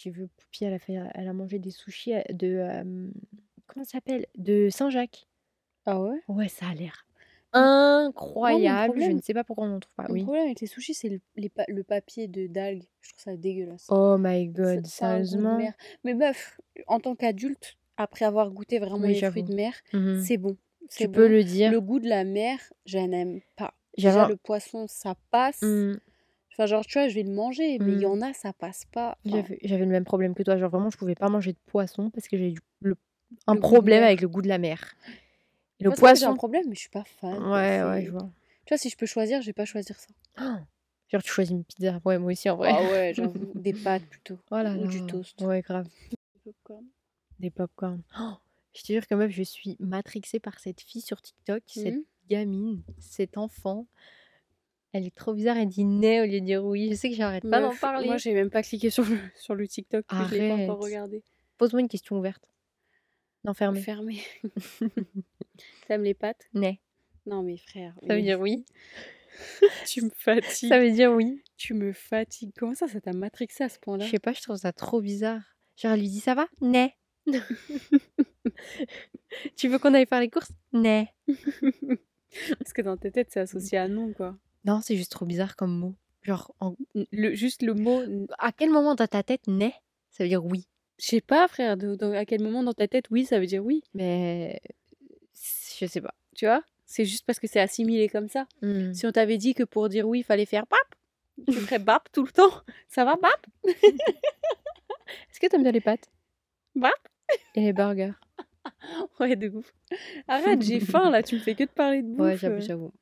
J'ai vu Poupie, elle a fait elle a mangé des sushis, heu, de, comment ça s'appelle? De Saint-Jacques. Ah ouais? Ouais, ça a l'air mon incroyable. Je ne sais pas pourquoi on n'en trouve pas. mon Oui. problème avec les sushis, c'est le les pa le papier de d'algues. Je trouve ça dégueulasse. Oh my god, ça a un goût de sérieusement? mer. Mais meuf, en tant qu'adulte, après avoir goûté vraiment Oui, les fruits j'avoue. de mer, Mmh c'est bon. C'est Tu peux bon. le dire. Le goût de la mer, je n'aime pas. J'avais Déjà, un le poisson, ça passe. mmh, Enfin, genre, tu vois, je vais le manger, mais il y mmh. en a, ça passe pas. Enfin, J'avais le même problème que toi. Genre vraiment, je pouvais pas manger de poisson parce que j'ai le un le problème avec le goût de la mer. Et le que j'ai un poisson problème, mais je suis pas fan. ouais, ouais, je vois. Tu vois, si je peux choisir, je vais pas choisir ça. Oh! Genre tu choisis une pizza. Ouais, moi aussi en vrai. Ah ouais, j'avoue. Des pâtes plutôt. Oh là Ou du toast. Ouais, grave. Popcorn. Des pop-corn. Oh! Je te jure que meuf, je suis matrixée par cette fille sur TikTok, cette Mhm. gamine, cet enfant. Elle est trop bizarre, elle dit né au lieu de dire oui. Je sais que j'arrête pas d'en Meuf, moi, parler. j'ai même pas cliqué sur le, sur le TikTok, je l'ai pas encore regardé. Pose-moi une question ouverte. Non, fermée. Fermé. T'aimes les pâtes Né. Non, mais frère, Ça veut dire oui. tu me Ça fatigues. veut dire oui. Tu me fatigues. Comment ça, ça t'a matrixé à ce Je point-là sais pas, je trouve ça trop bizarre. Genre, elle lui dit ça va? Né. Tu veux qu'on aille faire les courses? Né. Parce que dans ta tête, c'est associé à non, quoi. Non, c'est juste trop bizarre comme mot. Genre, en- N- Le, juste le mot. à quel moment dans ta tête né? Ça veut dire oui? Je sais pas, frère, de- à quel moment dans ta tête, oui, ça veut dire oui? Mais je sais pas. Tu vois? C'est juste parce que c'est assimilé comme ça. Hmm. Si on t'avait dit que pour dire oui, il fallait faire bap, tu ferais bap tout le temps. Ça va, bap? Est-ce que t'aimes bien les pâtes? Bap? Et les burgers? Ouais, de ouf. Arrête, j'ai faim là, tu me fais que de parler de bouffe. Ouais, j'avoue, euh. j'avoue.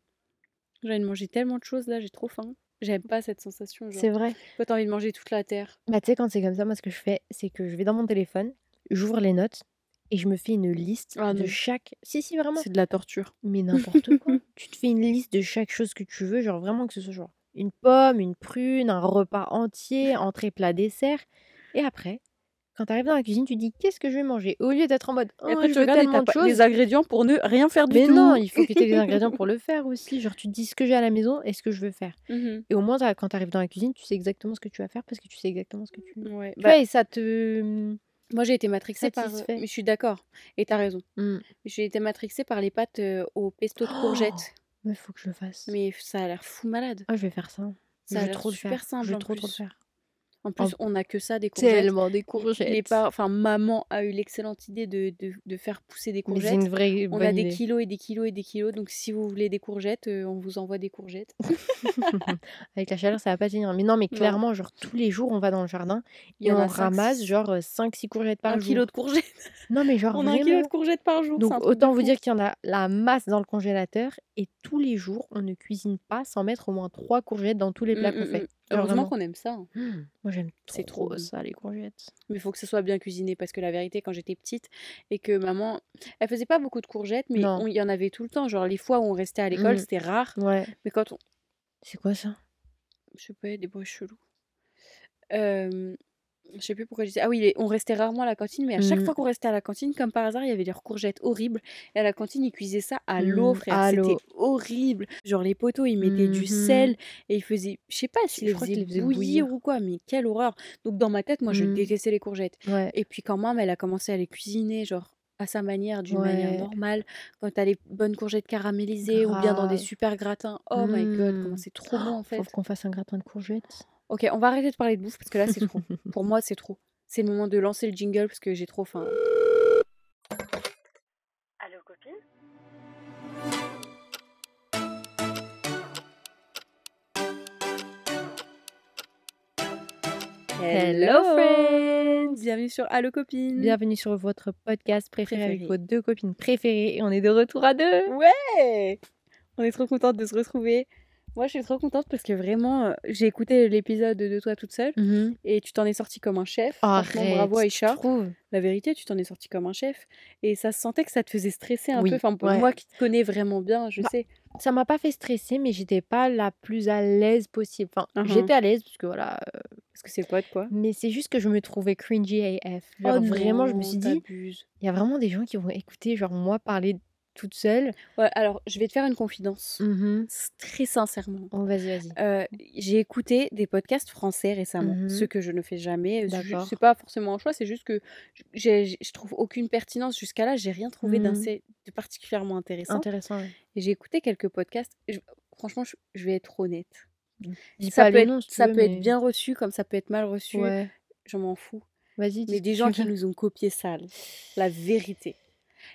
J'ai envie de manger tellement de choses là, j'ai trop faim. J'aime pas cette sensation. C'est vrai. toi, t'as envie de manger toute la terre? Bah, tu sais, quand c'est comme ça, moi, ce que je fais, c'est que je vais dans mon téléphone, j'ouvre les notes et je me fais une liste Ah de non. chaque. Si, si, vraiment. C'est de la torture. Mais n'importe quoi. Tu te fais une liste de chaque chose que tu veux, genre vraiment que ce soit genre une pomme, une prune, un repas entier, entrée, plat, dessert. Et après, quand tu arrives dans la cuisine, tu dis qu'est-ce que je vais manger? Au lieu d'être en mode oh, Et après, je tu veux tellement de choses. les ingrédients pour ne rien faire du Mais tout. non, il faut que tu aies les ingrédients pour le faire aussi. Genre, tu te dis ce que j'ai à la maison et ce que je veux faire. Mhm. Et au moins, quand tu arrives dans la cuisine, tu sais exactement ce que tu vas faire parce que tu sais exactement ce que tu veux. Ouais. Bah, et ça te. moi, j'ai été matrixée par. satisfait. Mais je suis d'accord. Et t'as raison. Hmm. J'ai été matrixée par les pâtes euh, au pesto de Oh courgettes. Mais faut que je le fasse. Mais ça a l'air fou malade. Ah, je vais faire ça. Ça je a l'air trop le super faire. simple Je veux en trop, trop le faire. En plus, on a que ça, des courgettes. Tellement des Les courgettes. par... enfin, maman a eu l'excellente idée de, de, de faire pousser des courgettes. une vraie On a des kilos et des kilos et des kilos. Donc, si vous voulez des courgettes, euh, on vous envoie des courgettes. Avec la chaleur, ça va pas tenir. Mais non, mais Non. clairement, genre tous les jours, on va dans le jardin et on ramasse six- genre 5-6 courgettes par un jour. kilo de courgettes. Non, mais genre On a un kilo de courgettes par jour. Donc un autant vous dire qu'il y en a la masse dans le congélateur et tous les jours, on ne cuisine pas sans mettre au moins 3 courgettes dans tous les plats Mm, qu'on mm, fait. mm. Heureusement qu'on aime ça. hein. Moi, j'aime C'est trop ça, les courgettes. Mais il faut que ce soit bien cuisiné parce que la vérité, quand j'étais petite et que maman, elle faisait pas beaucoup de courgettes, mais il y en avait tout le temps. Genre les fois où on restait à l'école, Mm. c'était rare. Ouais. Mais quand on, C'est quoi ça? Je sais pas, des bruits chelous. Euh, je sais plus pourquoi je disais. Ah oui, les- on restait rarement à la cantine, mais à chaque Mm. fois qu'on restait à la cantine, comme par hasard, il y avait des courgettes horribles. Et à la cantine, ils cuisaient ça à l'eau, Mm, frère. l'eau. C'était horrible. Genre les poteaux, ils mettaient du Mhm. sel et ils faisaient, je sais pas s'ils les faisaient bouillir, ou quoi, mais quelle horreur. Donc dans ma tête, moi, je Mm. détestais les courgettes. Ouais. Et puis quand maman, elle a commencé à les cuisiner, genre à sa manière, d'une manière normale, quand t'as les bonnes courgettes caramélisées ou bien dans des super gratins. Oh my god, comment Mm. c'est trop bon en fait. Faut qu'on fasse un gratin de courgettes. Ok, on va arrêter de parler de bouffe parce que là c'est trop. Pour moi, c'est trop. C'est le moment de lancer le jingle parce que j'ai trop faim. Allô copine? Hello, friends Bienvenue sur Allo copine Bienvenue sur votre podcast préféré, avec vos deux copines préférées. Et on est de retour à deux. Ouais On est trop contente de se retrouver. Moi, je suis trop contente parce que vraiment, euh, j'ai écouté l'épisode de toi toute seule et tu t'en es sorti comme un chef. Arrête, bravo Aïcha. La vérité, tu t'en es sorti comme un chef. Et ça se sentait que ça te faisait stresser un Oui, peu. Enfin, pour ouais. moi qui te connais vraiment bien, je Bah, sais. Ça m'a pas fait stresser, mais j'étais pas la plus à l'aise possible. Enfin, Mhm. j'étais à l'aise parce que voilà. euh, Parce que c'est pote, quoi. mais c'est juste que je me trouvais cringy AF. Oh vraiment, je me suis dit, il y a vraiment des gens qui vont écouter, genre moi, parler toute seule. Ouais, alors je vais te faire une confidence. Mmh très sincèrement. Oh, vas-y, vas-y. j'ai écouté des podcasts français récemment, mmh ce que je ne fais jamais. Ce C'est pas forcément un choix, c'est juste que je trouve aucune pertinence jusqu'à là. J'ai rien trouvé mmh de particulièrement intéressant. Intéressant. Et j'ai écouté quelques podcasts. franchement, je, vais être honnête. ça peut, être, ça peut être bien reçu comme ça peut être mal reçu. Ouais. Je m'en fous. Vas-y. Mais des gens qui nous ont copié ça, la vérité.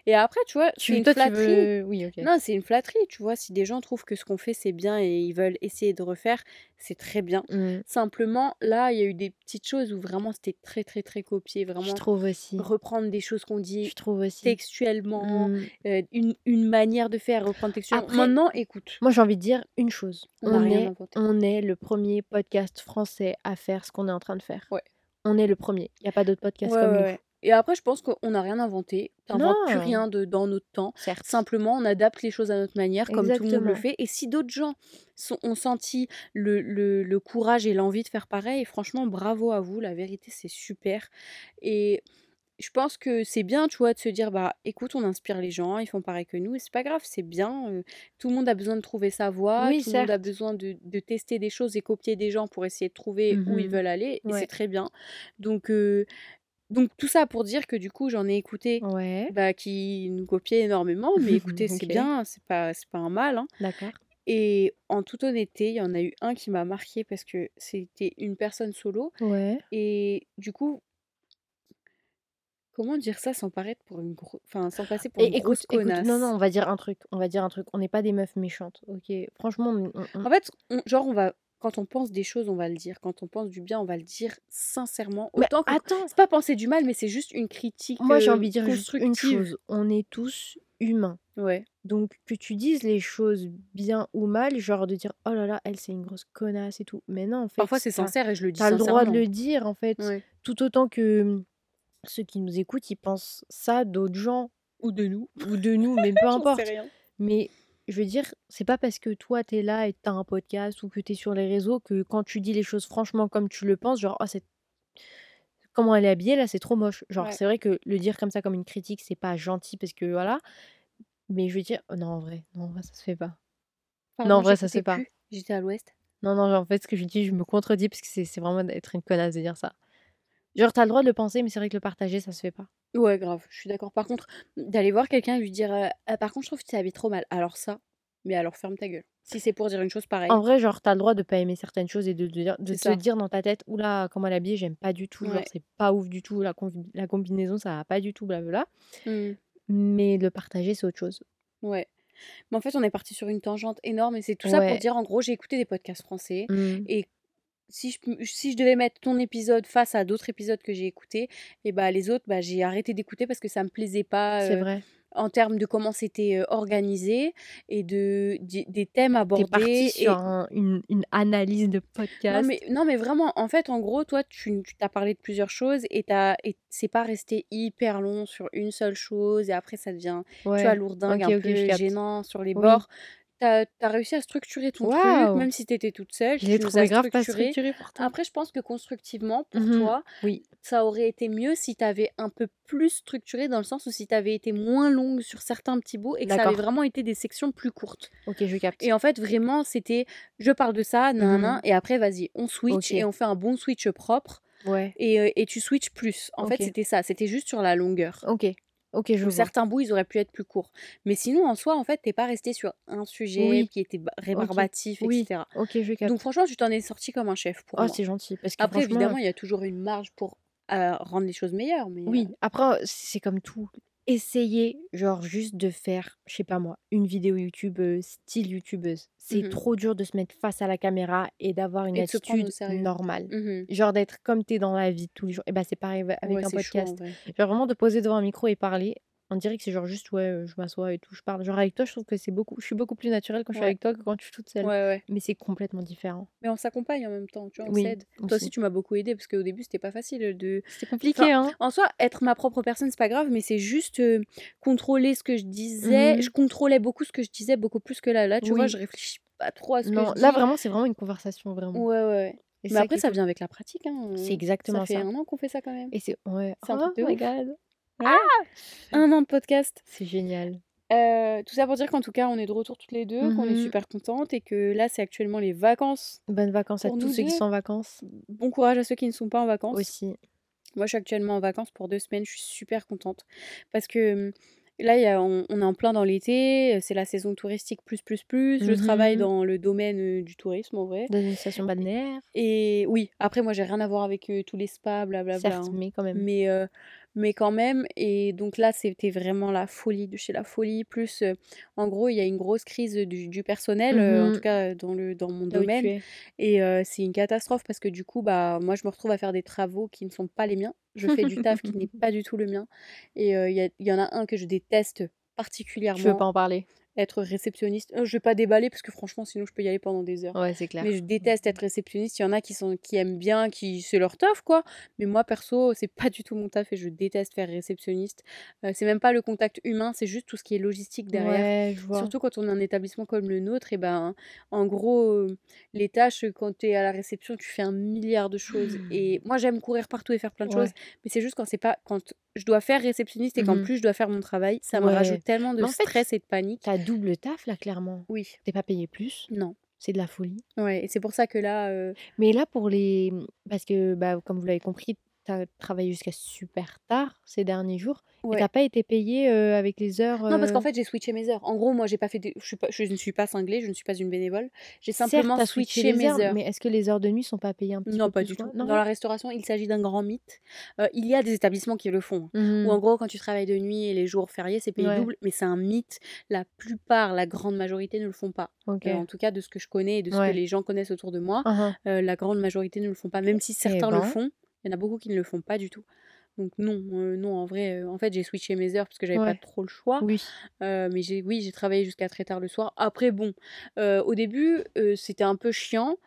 Et après, tu vois, c'est une flatterie. Oui. Non, c'est une flatterie, tu vois. Si des gens trouvent que ce qu'on fait, c'est bien et ils veulent essayer de refaire, c'est très bien. Mmh. Simplement, là, il y a eu des petites choses où vraiment c'était très, très, très copié. Vraiment, je trouve aussi. Reprendre des choses qu'on dit je trouve aussi. textuellement, mmh. euh, une, une, manière de faire, reprendre textuellement. Maintenant, écoute. Moi, j'ai envie de dire une chose. On, est, on est le premier podcast français à faire ce qu'on est en train de faire. Ouais. On est le premier. Il n'y a pas d'autres podcasts comme nous. Et après, je pense qu'on n'a rien inventé. On n'invente plus rien de, dans notre temps. Simplement, on adapte les choses à notre manière, comme tout le monde le fait. Et si d'autres gens sont, ont senti le, le, le courage et l'envie de faire pareil, franchement, bravo à vous. La vérité, c'est super. Et je pense que c'est bien, tu vois, de se dire, bah, écoute, on inspire les gens, ils font pareil que nous, et c'est pas grave, c'est bien. tout le monde a besoin de trouver sa voie, tout le monde a besoin de, de, tester des choses et copier des gens pour essayer de trouver où ils mmh veulent aller, et c'est très bien. Donc, donc tout ça pour dire que du coup j'en ai écouté bah, qui nous copiaient énormément, mais écoutez c'est bien, c'est pas c'est pas un mal. Hein. D'accord. Et en toute honnêteté, il y en a eu un qui m'a marqué parce que c'était une personne solo. Ouais. Et du coup, comment dire ça sans paraître pour une grosse, enfin sans passer pour une grosse connasse. non non, on va dire un truc, on va dire un truc. On n'est pas des meufs méchantes, ok? Franchement, En fait, genre on va quand on pense des choses, on va le dire. Quand on pense du bien, on va le dire sincèrement. Autant mais attends, c'est pas penser du mal, mais c'est juste une critique. Moi, j'ai envie de dire juste une chose. On est tous humains. Ouais. Donc que tu dises les choses bien ou mal, genre de dire oh là là, elle c'est une grosse connasse et tout. Mais non, en fait. Parfois c'est sincère et je le dis. T'as le droit de le dire en fait. Tout autant que mmh, ceux qui nous écoutent, ils pensent ça d'autres gens ou de nous ou de nous, mais peu importe. Mais je veux dire, c'est pas parce que toi, tu es là et tu as un podcast ou que tu es sur les réseaux que quand tu dis les choses franchement comme tu le penses, genre, oh, c'est comment elle est habillée là, c'est trop moche. Genre, c'est vrai que le dire comme ça comme une critique, c'est pas gentil parce que voilà. Mais je veux dire, non, en vrai, non, en vrai, ça se fait pas. non, en vrai, ça se fait pas. J'étais à l'ouest. Non, non, en fait, ce que je dis, je me contredis parce que c'est vraiment d'être une connasse de dire ça. Genre, t'as le droit de le penser, mais c'est vrai que le partager, ça se fait pas. Ouais, grave, je suis d'accord. Par contre, d'aller voir quelqu'un et lui dire «Ah, Par contre, je trouve que tu t'habilles trop mal. Alors, ça, mais alors ferme ta gueule. Si c'est pour dire une chose pareille. En vrai, genre, t'as le droit de pas aimer certaines choses et de, de, de te dire dans ta tête Oula, comment elle est habillée, j'aime pas du tout. Genre, c'est pas ouf du tout. La, la combinaison, ça va pas du tout, blablabla. Mmh. Mais le partager, c'est autre chose. Ouais. Mais en fait, on est parti sur une tangente énorme et c'est tout ça pour dire en gros, j'ai écouté des podcasts français mmh. et si je, si je devais mettre ton épisode face à d'autres épisodes que j'ai écoutés, et bah les autres, bah, j'ai arrêté d'écouter parce que ça me plaisait pas. C'est vrai en termes de comment c'était organisé et de, des thèmes abordés. Sur une, une, analyse de podcast. Non mais, non mais vraiment, en fait, en gros, toi, tu t'as parlé de plusieurs choses et, et c'est pas resté hyper long sur une seule chose et après ça devient, tu vois, lourdingue, un peu gênant sur les bords t'as as réussi à structurer ton truc, même si t'étais toute seule. J'ai trouvé grave pas structuré. Après, je pense que constructivement, pour mmh toi, oui. ça aurait été mieux si t'avais un peu plus structuré, dans le sens où si t'avais été moins longue sur certains petits bouts et que ça avait vraiment été des sections plus courtes. Ok, je capte. Et en fait, vraiment, c'était je parle de ça, nan, mmh et après, vas-y, on switch et on fait un bon switch propre. Ouais. Et, euh, et tu switches plus. En fait, c'était ça. C'était juste sur la longueur. Ok. Ok, je vois. Certains bouts, ils auraient pu être plus courts. Mais sinon, en soi, en fait, t'es pas resté sur un sujet qui était rébarbatif, etc. Ok, je capte. Donc franchement, tu t'en es sorti comme un chef pour oh, moi. c'est gentil. Parce que Après, évidemment, il y a toujours une marge pour euh, rendre les choses meilleures. Mais, Oui, euh, après, c'est comme tout essayer, genre, juste de faire, je sais pas moi, une vidéo YouTube style YouTubeuse. C'est mmh trop dur de se mettre face à la caméra et d'avoir une attitude normale. Mmh genre d'être comme t'es dans la vie tous les jours. Et bah c'est pareil avec un podcast. genre vraiment de poser devant un micro et parler on dirait que c'est genre juste, ouais, je m'assois et tout, je parle. Genre avec toi, je trouve que c'est beaucoup, je suis beaucoup plus naturelle quand je suis avec toi que quand je suis toute seule. Ouais, ouais. Mais c'est complètement différent. Mais on s'accompagne en même temps, tu vois, on s'aide. Toi aussi, tu m'as beaucoup aidé parce qu'au début, c'était pas facile de. C'était compliqué, hein. En soi, être ma propre personne, c'est pas grave, mais c'est juste contrôler ce que je disais. Mmh je contrôlais beaucoup ce que je disais, beaucoup plus que là. Là, tu vois, je réfléchis pas trop à ce non, que je là, vraiment, c'est vraiment une conversation, vraiment. Ouais, ouais. mais après, ça vient avec la pratique. Hein. C'est exactement ça. Ça fait un an qu'on fait ça quand même. Et c'est ouais. C'est un truc oh my god. Ah Un an de podcast. C'est génial. tout ça pour dire qu'en tout cas, on est de retour toutes les deux, qu'on est mmh super contentes et que là, c'est actuellement les vacances. Bonnes vacances à tous ceux qui sont en vacances. Bon courage à ceux qui ne sont pas en vacances. Aussi. Moi, je suis actuellement en vacances pour deux semaines. Je suis super contente parce que mmh, Là, y a, on, est en plein dans l'été, c'est la saison touristique plus, plus, plus. Je travaille mmh dans le domaine du tourisme, en vrai. D'administration balnéaire. Et oui, après, moi, j'ai rien à voir avec tous les spas, blablabla. Certes, hein. mais quand même. Mais mais quand même. Et donc là, c'était vraiment la folie de chez la folie. Plus, euh, en gros, il y a une grosse crise du, personnel, euh, en mmh tout cas dans, le, dans mon domaine. Et euh, c'est une catastrophe parce que du coup, bah, moi, je me retrouve à faire des travaux qui ne sont pas les miens. Je fais du taf qui n'est pas du tout le mien. Et il y, y, en a un que je déteste particulièrement. Je veux pas en parler? Être réceptionniste. Euh, je vais pas déballer parce que franchement, sinon je peux y aller pendant des heures. Ouais, c'est clair. Mais je déteste être réceptionniste. Il y en a qui sont qui aiment bien, qui c'est leur taf quoi. Mais moi perso, c'est pas du tout mon taf et je déteste faire réceptionniste. Euh, c'est même pas le contact humain, c'est juste tout ce qui est logistique derrière. Surtout quand on est un établissement comme le nôtre, et ben en gros, euh, les tâches quand tu es à la réception, tu fais un milliard de choses. Mmh. Et moi j'aime courir partout et faire plein de choses, mais c'est juste quand c'est pas quand je dois faire réceptionniste et qu'en mmh plus je dois faire mon travail, ça me rajoute tellement de stress et de panique. T'as double taf là, clairement? Oui. T'es pas payé plus? Non. C'est de la folie. Ouais, et c'est pour ça que là. Euh Mais là, pour les. Parce que, bah, comme vous l'avez compris, tu as travaillé jusqu'à super tard ces derniers jours. Et t'as pas été payé avec les heures. Non, parce qu'en fait, j'ai switché mes heures. En gros, moi, j'ai pas fait. Je, suis pas... je ne suis pas cinglée, je ne suis pas une bénévole. J'ai simplement switché, mes heures, Mais est-ce que les heures de nuit sont pas payées un petit non, peu pas du tout. Dans la restauration, il s'agit d'un grand mythe. il y a des établissements qui le font. Hein. Ou en mmh. gros, quand tu travailles de nuit et les jours fériés, c'est payé double. Mais c'est un mythe. La plupart, la grande majorité ne le font pas. en tout cas, de ce que je connais et de ce que les gens connaissent autour de moi, uh-huh. la grande majorité ne le font pas. Même si eh certains le ben. font, il y en a beaucoup qui ne le font pas du tout. Donc non, euh, non, en vrai, euh, en fait, j'ai switché mes heures parce que j'avais pas trop le choix. Oui. Euh, mais j'ai, oui, j'ai travaillé jusqu'à très tard le soir. Après, bon, au début, c'était un peu chiant.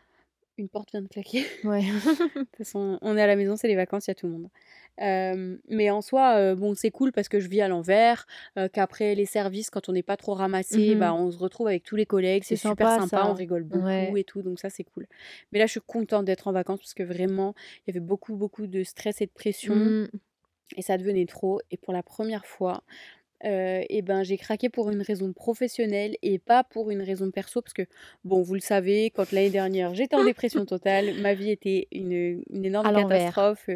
Une porte vient de claquer. Ouais. de toute façon, on est à la maison, c'est les vacances, il y a tout le monde mais en soi, bon, c'est cool parce que je vis à l'envers, qu'après les services, quand on n'est pas trop ramassé, bah, mmh on se retrouve avec tous les collègues, c'est super sympa, on rigole beaucoup et tout, donc ça c'est cool. Mais là, je suis contente d'être en vacances parce que vraiment, il y avait beaucoup, beaucoup de stress et de pression. Mmh. Et ça devenait trop. Et pour la première fois, et ben j'ai craqué pour une raison professionnelle et pas pour une raison perso parce que bon vous le savez quand l'année dernière j'étais en dépression totale ma vie était une, une énorme catastrophe.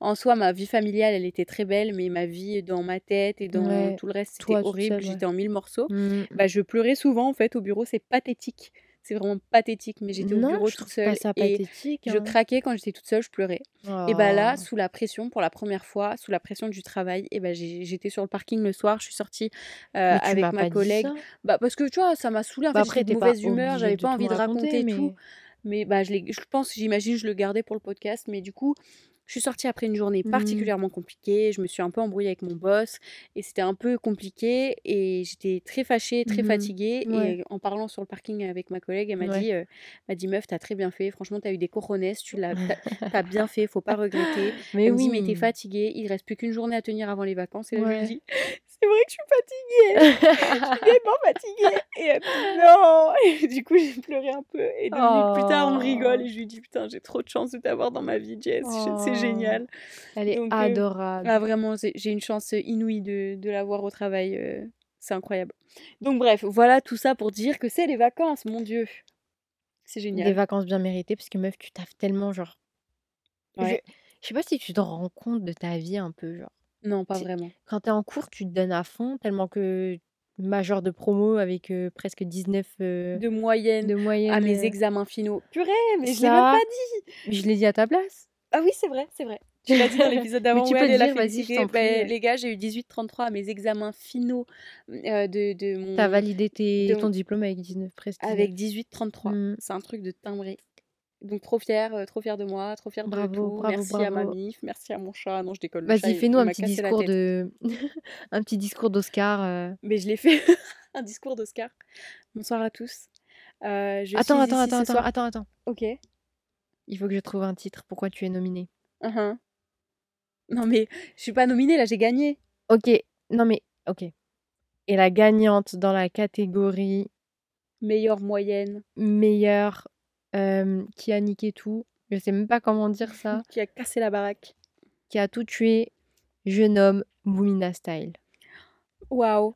En soi ma vie familiale elle était très belle mais ma vie dans ma tête et dans tout le reste c'était horrible. j'étais en mille morceaux. Mmh. bah je pleurais souvent en fait au bureau c'est pathétique c'est vraiment pathétique, mais j'étais au bureau toute seule. et Je hein. craquais quand j'étais toute seule, je pleurais. Et bah là, oh. sous la pression, pour la première fois, sous la pression du travail, et bah j'étais sur le parking le soir, je suis sortie euh, avec ma collègue. Bah parce que tu vois, ça m'a saoulée. En bah, fait, j'étais de mauvaise humeur, j'avais pas envie de raconter mais... tout. Mais bah, je, je pense, j'imagine, je le gardais pour le podcast. Mais du coup, je suis sortie après une journée mmh. particulièrement compliquée. Je me suis un peu embrouillée avec mon boss et c'était un peu compliqué et j'étais très fâchée, très mmh fatiguée. Et en parlant sur le parking avec ma collègue, elle m'a dit, euh, m'a dit meuf, t'as très bien fait. Franchement, t'as eu des coronets, tu l'as, t'as, bien fait, faut pas regretter. Mais elle oui. me dit mais t'es fatiguée, il reste plus qu'une journée à tenir avant les vacances. Et là, je lui dis c'est vrai que je suis fatiguée. je suis vraiment fatiguée. Et elle dit non. Et du coup, j'ai pleuré un peu. Et deux minutes plus tard, on rigole et je lui dis putain, j'ai trop de chance de t'avoir dans ma vie, Jess. C'est génial. Elle est euh, adorable. ah, vraiment, j'ai une chance inouïe de, de la voir au travail. Euh, c'est incroyable. Donc bref, voilà tout ça pour dire que c'est les vacances, mon Dieu. C'est génial. Des vacances bien méritées, parce que meuf, tu taffes tellement, genre... Je, je sais pas si tu te rends compte de ta vie un peu, genre. Non, pas vraiment. Quand t'es en cours, tu te donnes à fond, tellement que major de promo avec euh, presque 19 de moyenne, de moyenne à mes examens finaux. Purée, mais je l'ai même pas dit. Mais je l'ai dit à ta place. Ah oui, c'est vrai, c'est vrai. Tu l'as dit dans l'épisode d'avant. tu peux le dire, vas-y, je t'en prie. les gars, j'ai eu 18-33 à mes examens finaux euh, de, de mon... T'as validé tes, ton diplôme avec 19 presque. Avec 18-33. Mmh. C'est un truc de timbré. Donc trop fière, euh, trop fière de moi, trop fière de tout. Bravo, merci à ma mif, merci à mon chat. Non, je décolle. Vas-y, fais-nous un, petit discours de... un petit discours d'Oscar. Euh. Mais je l'ai fait, un discours d'Oscar. Bonsoir à tous. je attends, attends, attends, attends, attends, attends. Ok. Il faut que je trouve un titre. Pourquoi tu es nominée uh-huh. Non mais je suis pas nominée là, j'ai gagné. Ok, non mais ok. Et la gagnante dans la catégorie meilleure moyenne, meilleure, qui a niqué tout. Je sais même pas comment dire ça. qui a cassé la baraque. Qui a tout tué. Je nomme Moumina Style. Waouh.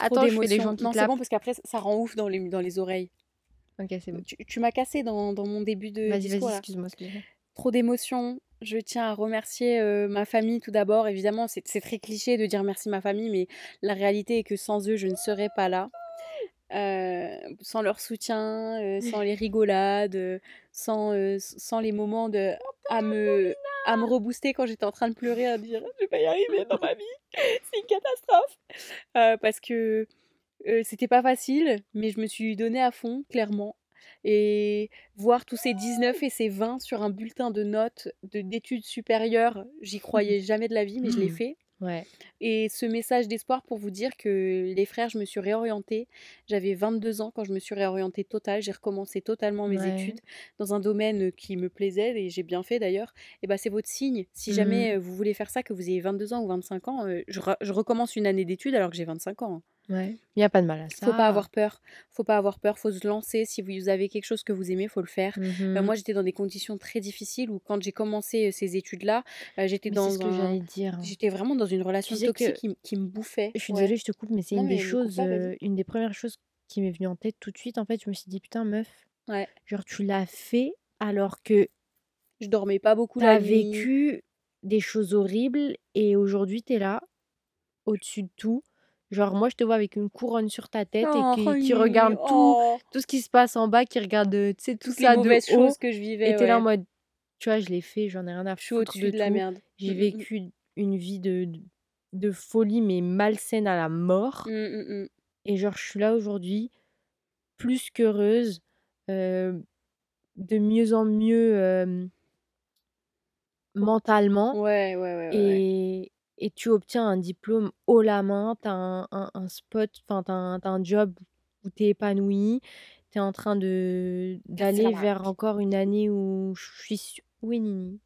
attends, je fais des gens qui Non, c'est bon parce qu'après, ça rend ouf dans les, dans les oreilles. Ok, c'est bon. Tu, tu m'as cassé dans, dans, mon début de vas-y, Vas-y, excuse-moi, excuse-moi. Trop d'émotions. Je tiens à remercier euh, ma famille tout d'abord. Évidemment, c'est très cliché de dire merci ma famille, mais la réalité est que sans eux, je ne serais pas là. Euh, sans leur soutien, euh, sans les rigolades, sans, sans les moments de à me à me rebooster quand j'étais en train de pleurer à dire je vais pas y arriver dans ma vie, c'est une catastrophe parce que c'était pas facile, mais je me suis donné à fond clairement et voir tous ces 19 et ces 20 sur un bulletin de notes d'études supérieures, j'y croyais jamais de la vie, mais je l'ai mmh. fait. Ouais. Et ce message d'espoir pour vous dire que les frères, je me suis réorientée. J'avais 22 ans quand je me suis réorientée total. J'ai recommencé totalement mes études dans un domaine qui me plaisait et j'ai bien fait d'ailleurs. Et bah c'est votre signe. Si jamais mmh. vous voulez faire ça, que vous ayez 22 ans ou 25 ans, je, je recommence une année d'études alors que j'ai 25 ans. Ouais. Il n'y a pas de mal à ça. Faut pas avoir peur. Faut pas avoir peur. Faut se lancer. Si vous avez quelque chose que vous aimez, faut le faire. Euh, moi, j'étais dans des conditions très difficiles où quand j'ai commencé ces études-là, j'étais dans ce que dire. J'étais vraiment dans une relation toxique qui, qui, me bouffait. Je suis désolée, je te coupe, mais c'est une des choses, une des premières choses qui m'est venue en tête tout de suite. En fait, je me suis dit putain meuf, ouais. genre tu l'as fait alors que je dormais pas beaucoup. Tu as vécu des choses horribles et aujourd'hui tu es là au-dessus de tout Genre, moi, je te vois avec une couronne sur ta tête et qui, qui regarde tout, oh. tout ce qui se passe en bas, qui regarde, tu sais, tout ça de haut. que je vivais. Et t'es là en mode, tu vois, je l'ai fait, j'en ai rien à foutre. Je suis au-dessus de, la merde. J'ai mmh, mmh, mmh. vécu une vie de, de folie, mais malsaine à la mort. et genre, je suis là aujourd'hui, plus qu'heureuse, euh, de mieux en mieux mentalement. Ouais, ouais, ouais. et, et tu obtiens un diplôme haut la main, tu as un, un, spot, enfin, tu as, un job où tu es épanoui, tu es en train d'aller vers encore une année où je suis. Oui, Nini.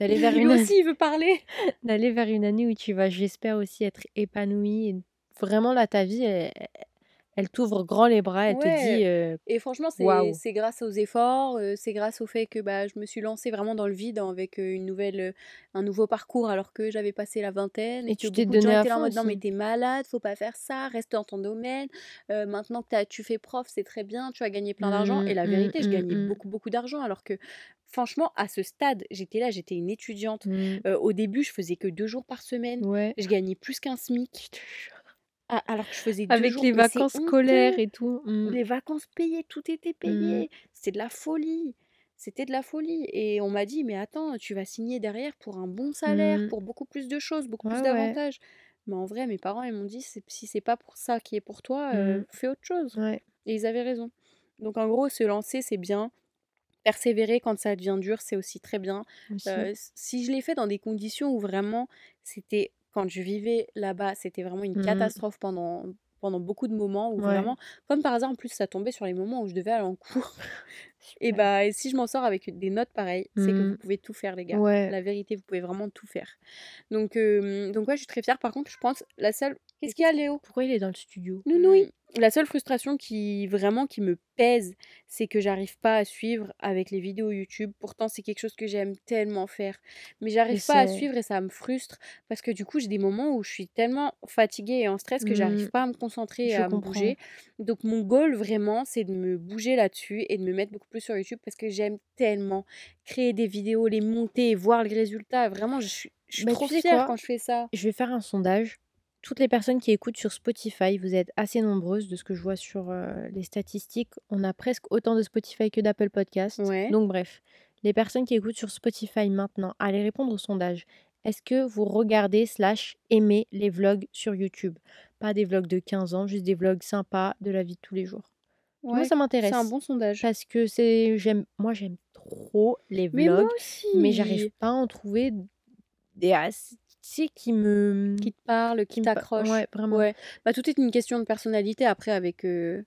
D'aller vers une aussi, il veut parler. D'aller vers une année où tu vas, j'espère aussi, être épanoui. Et vraiment, là, ta vie, elle, elle t'ouvre grand les bras, elle te dit. et franchement, c'est grâce aux efforts, c'est grâce au fait que bah, je me suis lancée vraiment dans le vide avec une nouvelle, un nouveau parcours alors que j'avais passé la vingtaine. Et, tu t'es donné à là en mode non, mais t'es malade, faut pas faire ça, reste dans ton domaine. maintenant que tu fais prof, c'est très bien, tu as gagné plein d'argent. et la mmh, vérité, je mmh, gagnais mmh. beaucoup, beaucoup d'argent alors que franchement, à ce stade, j'étais là, j'étais une étudiante. au début, je faisais que deux jours par semaine. Je gagnais plus qu'un SMIC. Ah, alors que je faisais deux Avec les vacances scolaires et tout. Mmh. Les vacances payées, tout était mmh. payé. C'était de la folie. C'était de la folie. Et on m'a dit, mais attends, tu vas signer derrière pour un bon salaire, mmh. pour beaucoup plus de choses, beaucoup plus d'avantages. Mais en vrai, mes parents, ils m'ont dit, si c'est pas pour ça qui est pour toi, fais autre chose. Et ils avaient raison. Donc en gros, se lancer, c'est bien. Persévérer quand ça devient dur, c'est aussi très bien. si je l'ai fait dans des conditions où vraiment c'était quand je vivais là-bas, c'était vraiment une mmh. catastrophe pendant, pendant beaucoup de moments où vraiment, comme par hasard, en plus, ça tombait sur les moments où je devais aller en cours. Et bah, si je m'en sors avec des notes pareilles, c'est que mmh. vous pouvez tout faire, les gars. La vérité, vous pouvez vraiment tout faire. Donc, donc ouais, je suis très fière. Par contre, je pense, la seule. Qu'est-ce qu'il y a, Léo? Pourquoi il est dans le studio? Nounouille. La seule frustration qui vraiment qui me pèse, c'est que j'arrive pas à suivre avec les vidéos YouTube. Pourtant, c'est quelque chose que j'aime tellement faire, mais j'arrive pas à suivre et ça me frustre parce que du coup, j'ai des moments où je suis tellement fatiguée et en stress que j'arrive mmh. pas à me concentrer et à me bouger. Donc mon goal vraiment, c'est de me bouger là-dessus et de me mettre beaucoup plus sur YouTube parce que j'aime tellement créer des vidéos, les monter et voir les résultats. Vraiment, je suis, je bah, trop fière quand je fais ça. Je vais faire un sondage toutes les personnes qui écoutent sur Spotify, vous êtes assez nombreuses de ce que je vois sur euh, les statistiques. On a presque autant de Spotify que d'Apple Podcasts. Donc bref, les personnes qui écoutent sur Spotify maintenant, allez répondre au sondage. Est-ce que vous regardez slash aimez les vlogs sur YouTube? Pas des vlogs de 15 ans, juste des vlogs sympas de la vie de tous les jours. Moi, ça m'intéresse. C'est un bon sondage. Parce que c'est, j'aime, moi, j'aime trop les vlogs, mais, j'arrive pas à en trouver des, sais, qui me. Qui te parle, qui, t'accroche. Ouais, vraiment. Ouais. Bah, tout est une question de personnalité après avec. Euh,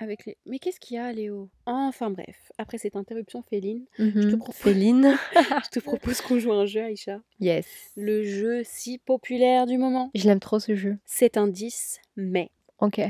avec les... Mais qu'est-ce qu'il y a, Léo? Enfin bref, après cette interruption féline, je te mmh propose... Féline Je te propose qu'on joue un jeu, Aïcha. Yes. Le jeu si populaire du moment. Je l'aime trop, ce jeu. C'est un 10 mai. Ok.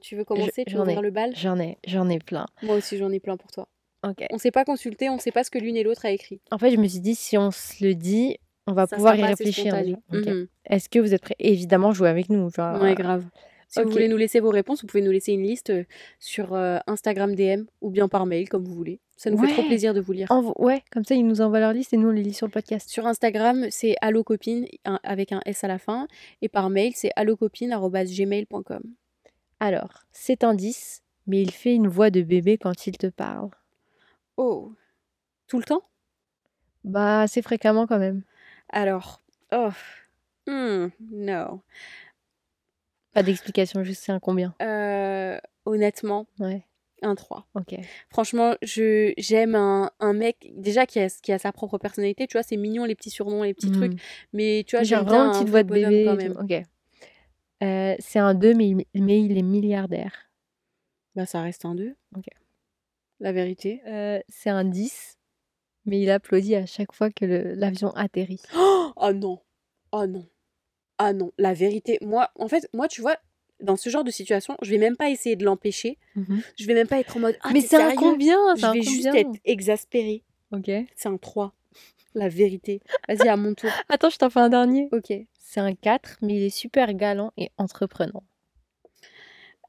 Tu veux commencer Tu veux ouvrir le bal? J'en ai, j'en ai plein. Moi aussi, j'en ai plein pour toi. Ok. On s'est pas consulté, on sait pas ce que l'une et l'autre a écrit. En fait, je me suis dit, si on se le dit, On va pouvoir y réfléchir. Mmh Est-ce que vous êtes prêts? Évidemment, jouer avec nous. Genre, ouais, grave. Si vous voulez nous laisser vos réponses, vous pouvez nous laisser une liste sur Instagram DM ou bien par mail, comme vous voulez. Ça nous fait trop plaisir de vous lire. Ouais, comme ça, ils nous envoient leur liste et nous, on les lit sur le podcast. Sur Instagram, c'est allocopine avec un S à la fin. Et par mail, c'est allocopine.gmail.com. Alors, c'est un 10, mais il fait une voix de bébé quand il te parle. Oh Tout le temps? Bah, assez fréquemment quand même. Alors, oh, hmm, non. Pas d'explication, juste c'est un combien? Euh, Honnêtement, ouais. un 3. Ok. Franchement, je j'aime un, un, mec déjà qui a, qui a sa propre personnalité. Tu vois, c'est mignon les petits surnoms, les petits trucs. Hmm. Mais tu vois, j'aime bien une petite voix de bébé quand même. Ok. Euh, c'est un 2, mais, mais il est milliardaire. Bah, ça reste un 2. Ok. La vérité. Euh, c'est un 10, mais il applaudit à chaque fois que l'avion atterrit. Oh non Oh non Ah non, la vérité. Moi, en fait, moi, tu vois, dans ce genre de situation, je vais même pas essayer de l'empêcher. Mmh je vais même pas être en mode. Ah, mais c'est un combien? Je vais juste être exaspérée. Ok. C'est un 3. La vérité. Vas-y, à mon tour. Attends, je t'en fais un dernier. Ok. C'est un 4, mais il est super galant et entreprenant.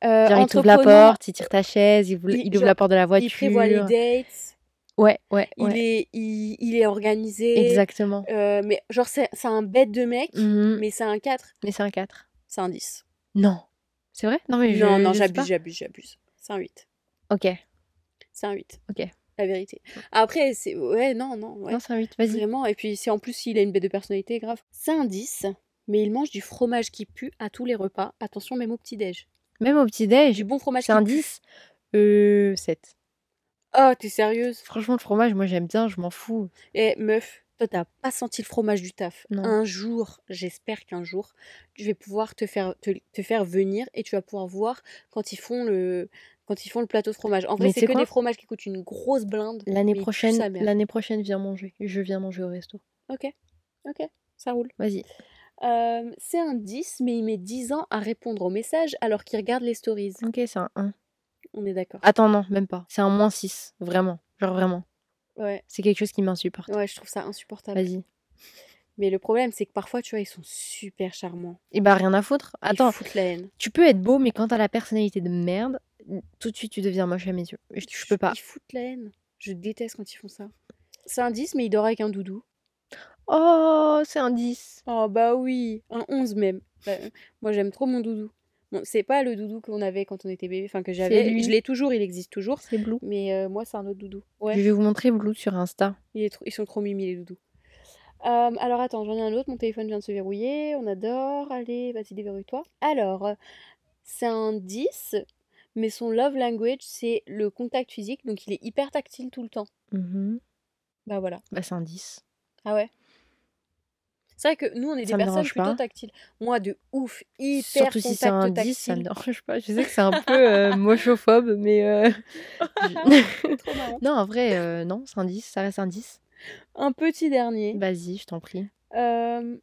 Euh, genre, il t'ouvre la porte, il tire ta chaise, il, ouvre la porte de la voiture. Il prévoit les dates. Ouais, ouais. Il, Est, il, est organisé. Exactement. Euh, mais genre, c'est un bête de mec, mmh mais c'est un 4. Mais c'est un 4. C'est un 10. Non. C'est vrai? Non, mais je, Non, non, j'abuse, j'abuse, j'abuse. C'est un 8. Ok. C'est un 8. Ok. La vérité. Après, c'est. Ouais, non, non. Ouais. Non, c'est un 8, vas-y. Vraiment. Et puis, si en plus, il a une bête de personnalité, grave. C'est un 10, mais il mange du fromage qui pue à tous les repas. Attention, même au petit-déj. Même au petit-déj Du bon fromage C'est un 10 Euh. 7. Oh, t'es sérieuse? Franchement, le fromage, moi j'aime bien, je m'en fous. Eh, meuf, toi t'as pas senti le fromage du taf. Un jour, j'espère qu'un jour, je vais pouvoir te faire, te, faire venir et tu vas pouvoir voir quand ils font le, quand ils font le plateau de fromage. En vrai, c'est que des fromages qui coûtent une grosse blinde. L'année prochaine, l'année prochaine, viens manger. Je viens manger au resto. Ok, ok, ça roule. Vas-y. Euh, c'est un 10, mais il met 10 ans à répondre aux messages alors qu'il regarde les stories. Ok, c'est un 1. On est d'accord. Attends, non, même pas. C'est un moins 6, vraiment. Genre vraiment. Ouais. C'est quelque chose qui m'insupporte. Ouais, je trouve ça insupportable. Vas-y. Mais le problème, c'est que parfois, tu vois, ils sont super charmants. Et bah, rien à foutre. Attends. Ils la haine. Tu peux être beau, mais quand t'as la personnalité de merde, tout de suite, tu deviens moche à mes yeux. Je, je peux pas. Ils foutent la haine. Je déteste quand ils font ça. C'est un 10, mais il dort avec un doudou. Oh, c'est un 10. Oh, bah oui. Un 11 même. Bah, moi, j'aime trop mon doudou c'est pas le doudou qu'on avait quand on était bébé, enfin que j'avais. Je l'ai toujours, il existe toujours. C'est Blue. Mais euh, moi, c'est un autre doudou. Ouais. Je vais vous montrer Blue sur Insta. Ils sont trop mimi les doudous. Euh, alors attends, j'en ai un autre. Mon téléphone vient de se verrouiller. On adore. Allez, vas-y, déverrouille-toi. Alors, c'est un 10, mais son love language, c'est le contact physique. Donc, il est hyper tactile tout le temps. Mmh bah voilà. Bah, c'est un 10. Ah ouais c'est vrai que nous, on est des personnes plutôt tactiles. Moi, de ouf, hyper Surtout si c'est un 10, ça me dérange pas. Je sais que c'est un peu euh, mochophobe, mais... Euh... Trop marrant. Non, en vrai, euh, non, c'est un 10, ça reste un 10. Un petit dernier. Vas-y, je t'en prie. Euh...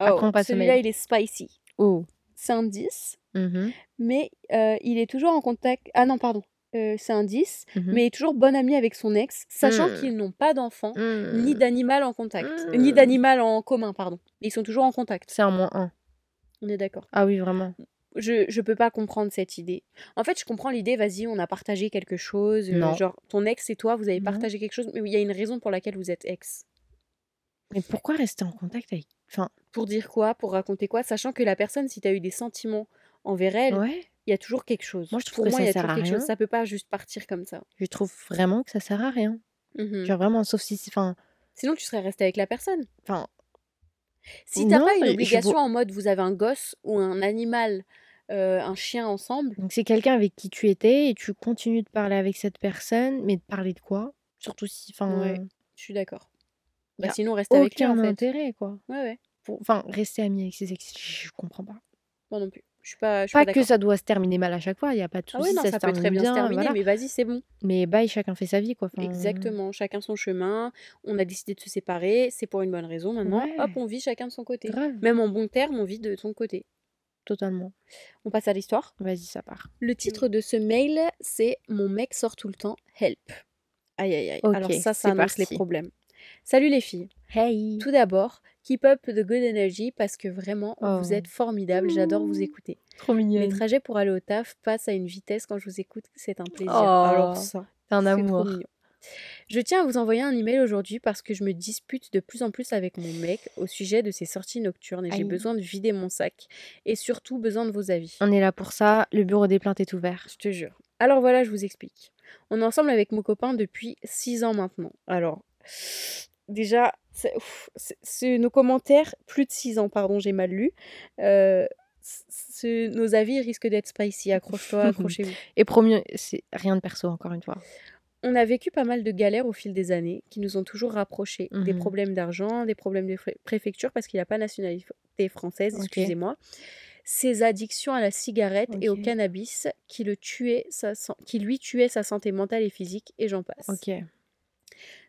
Oh, celui-là, il est spicy. Oh. C'est un 10, mmh mais euh, il est toujours en contact... Ah non, pardon. Euh, c'est un 10, mmh mais il est toujours bon ami avec son ex, sachant mmh. qu'ils n'ont pas d'enfant, ni d'animal en contact, ni d'animal en commun, pardon. Ils sont toujours en contact. C'est un moins 1. On est d'accord. Ah oui, vraiment. Je, je peux pas comprendre cette idée. En fait, je comprends l'idée, vas-y, on a partagé quelque chose. Genre, ton ex et toi, vous avez partagé quelque chose, mais il y a une raison pour laquelle vous êtes ex. Mais pourquoi rester en contact avec. Enfin... Pour dire quoi Pour raconter quoi Sachant que la personne, si tu as eu des sentiments envers elle, ouais il y a toujours quelque chose. Moi, je trouve que ça sert à rien. Chose. Ça peut pas juste partir comme ça. Je trouve vraiment que ça sert à rien. Mmh Genre vraiment, sauf si, enfin. Sinon, tu serais resté avec la personne. Enfin. Si t'as pas une obligation en mode vous avez un gosse ou un animal, euh, un chien ensemble. Donc c'est quelqu'un avec qui tu étais et tu continues de parler avec cette personne, mais de parler de quoi? Surtout si, enfin. Ouais, je suis d'accord. Bah, sinon, reste avec lui en fait. intérêt quoi. Ouais ouais. Enfin, rester ami avec ses ex, je comprends pas. Moi non plus. Je suis pas, pas, que ça doit se terminer mal à chaque fois, il n'y a pas de souci. Ah ouais, non, ça, peut très bien, se terminer, mais vas-y, c'est bon. Mais bye, chacun fait sa vie, quoi. Exactement, chacun son chemin. On a décidé de se séparer, c'est pour une bonne raison. Maintenant, hop, on vit chacun de son côté. Même en bon terme, on vit de son côté. Totalement. On passe à l'histoire Vas-y, ça part. Le titre de ce mail, c'est Mon mec sort tout le temps, help. Aïe, aïe, aïe. Alors ça, ça annonce les problèmes. Salut les filles. Hey. Tout d'abord, keep up the good energy parce que vraiment, vous Oh. êtes formidables. J'adore vous écouter. Trop Mes mignonne. trajets pour aller au taf passent à une vitesse quand je vous écoute. C'est un plaisir. Oh. Alors ça, un amour. mignon. Je tiens à vous envoyer un email aujourd'hui parce que je me dispute de plus en plus avec mon mec au sujet de ses sorties nocturnes et j'ai besoin de vider mon sac et surtout besoin de vos avis. On est là pour ça. Le bureau des plaintes est ouvert. Je te jure. Alors voilà, je vous explique. On est ensemble avec mon copain depuis 6 ans maintenant. Alors, déjà, ouf, nos commentaires, plus de 6 ans, pardon, j'ai mal lu. Euh, nos avis risquent d'être spicy. Accroche-toi, accrochez-vous. Et promis, c'est rien de perso, encore une fois. On a vécu pas mal de galères au fil des années qui nous ont toujours rapprochés. Des Mhm. problèmes d'argent, des problèmes de préfecture parce qu'il n'a pas nationalité française, excusez-moi. Ses addictions à la cigarette et au cannabis qui, le sa san- qui lui tuaient sa santé mentale et physique, et j'en passe. Ok.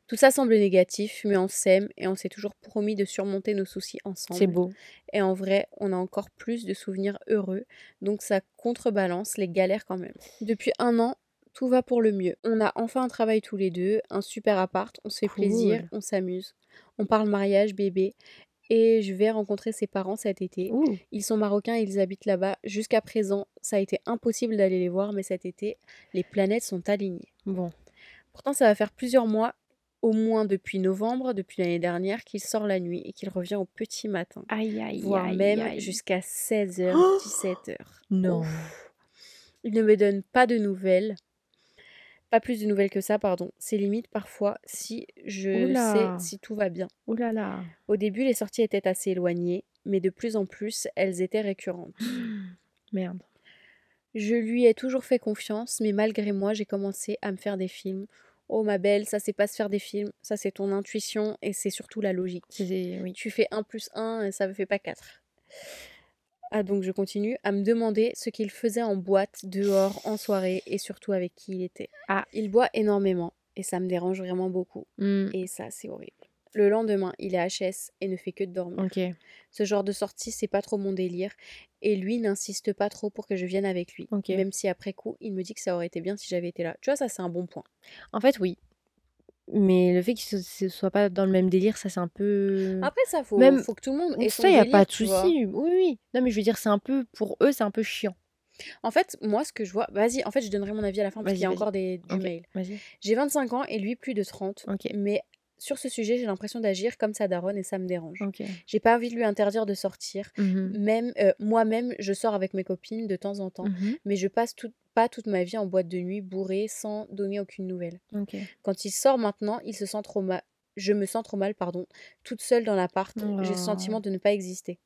Tout ça semble négatif, mais on s'aime et on s'est toujours promis de surmonter nos soucis ensemble. C'est beau. Et en vrai, on a encore plus de souvenirs heureux, donc ça contrebalance les galères quand même. Depuis un an, tout va pour le mieux. On a enfin un travail tous les deux, un super appart, on se fait plaisir, on s'amuse. On parle mariage, bébé, et je vais rencontrer ses parents cet été. Ouh. Ils sont marocains, ils habitent là-bas. Jusqu'à présent, ça a été impossible d'aller les voir, mais cet été, les planètes sont alignées. Bon. Pourtant, ça va faire plusieurs mois, au moins depuis novembre, depuis l'année dernière, qu'il sort la nuit et qu'il revient au petit matin, Aïe, aïe, voire aïe, même jusqu'à 16h, Oh 17h. Non. Il ne me donne pas de nouvelles. Pas plus de nouvelles que ça, pardon. C'est limite parfois si je Oula. sais si tout va bien. Ouh là là. Au début, les sorties étaient assez éloignées, mais de plus en plus, elles étaient récurrentes. Merde. Je lui ai toujours fait confiance, mais malgré moi, j'ai commencé à me faire des films. Oh ma belle, ça c'est pas se faire des films, ça c'est ton intuition et c'est surtout la logique. Oui. Tu fais 1 plus 1 et ça ne fait pas 4. Ah donc je continue à me demander ce qu'il faisait en boîte, dehors, en soirée et surtout avec qui il était. Ah. Il boit énormément et ça me dérange vraiment beaucoup. Hmm, Et ça c'est horrible. Le lendemain, il est HS et ne fait que de dormir. Ok. Ce genre de sortie, c'est pas trop mon délire. Et lui n'insiste pas trop pour que je vienne avec lui. Ok. Même si après coup, il me dit que ça aurait été bien si j'avais été là. Tu vois, ça c'est un bon point. En fait, oui. Mais le fait qu'il ne soit pas dans le même délire, ça c'est un peu. Après ça, faut, Même- faut que tout le monde ait ça, il n'y a pas de souci. Oui, oui. Non, mais je veux dire, c'est un peu. Pour eux, c'est un peu chiant. En fait, moi, ce que je vois... Vas-y, en fait, je donnerai mon avis à la fin parce qu'il y a encore des, du Ok. mail. Vas-y. J'ai 25 ans et lui plus de 30. Ok. Mais sur ce sujet, j'ai l'impression d'agir comme sa daronne et ça me dérange. J'ai pas envie de lui interdire de sortir. Mhm. Même euh, moi-même, je sors avec mes copines de temps en temps, Mhm. mais je passe tout- pas toute ma vie en boîte de nuit bourrée sans donner aucune nouvelle. Quand il sort maintenant, il se sent trop mal. Je me sens trop mal, pardon, toute seule dans l'appart. J'ai le Oh. sentiment de ne pas exister.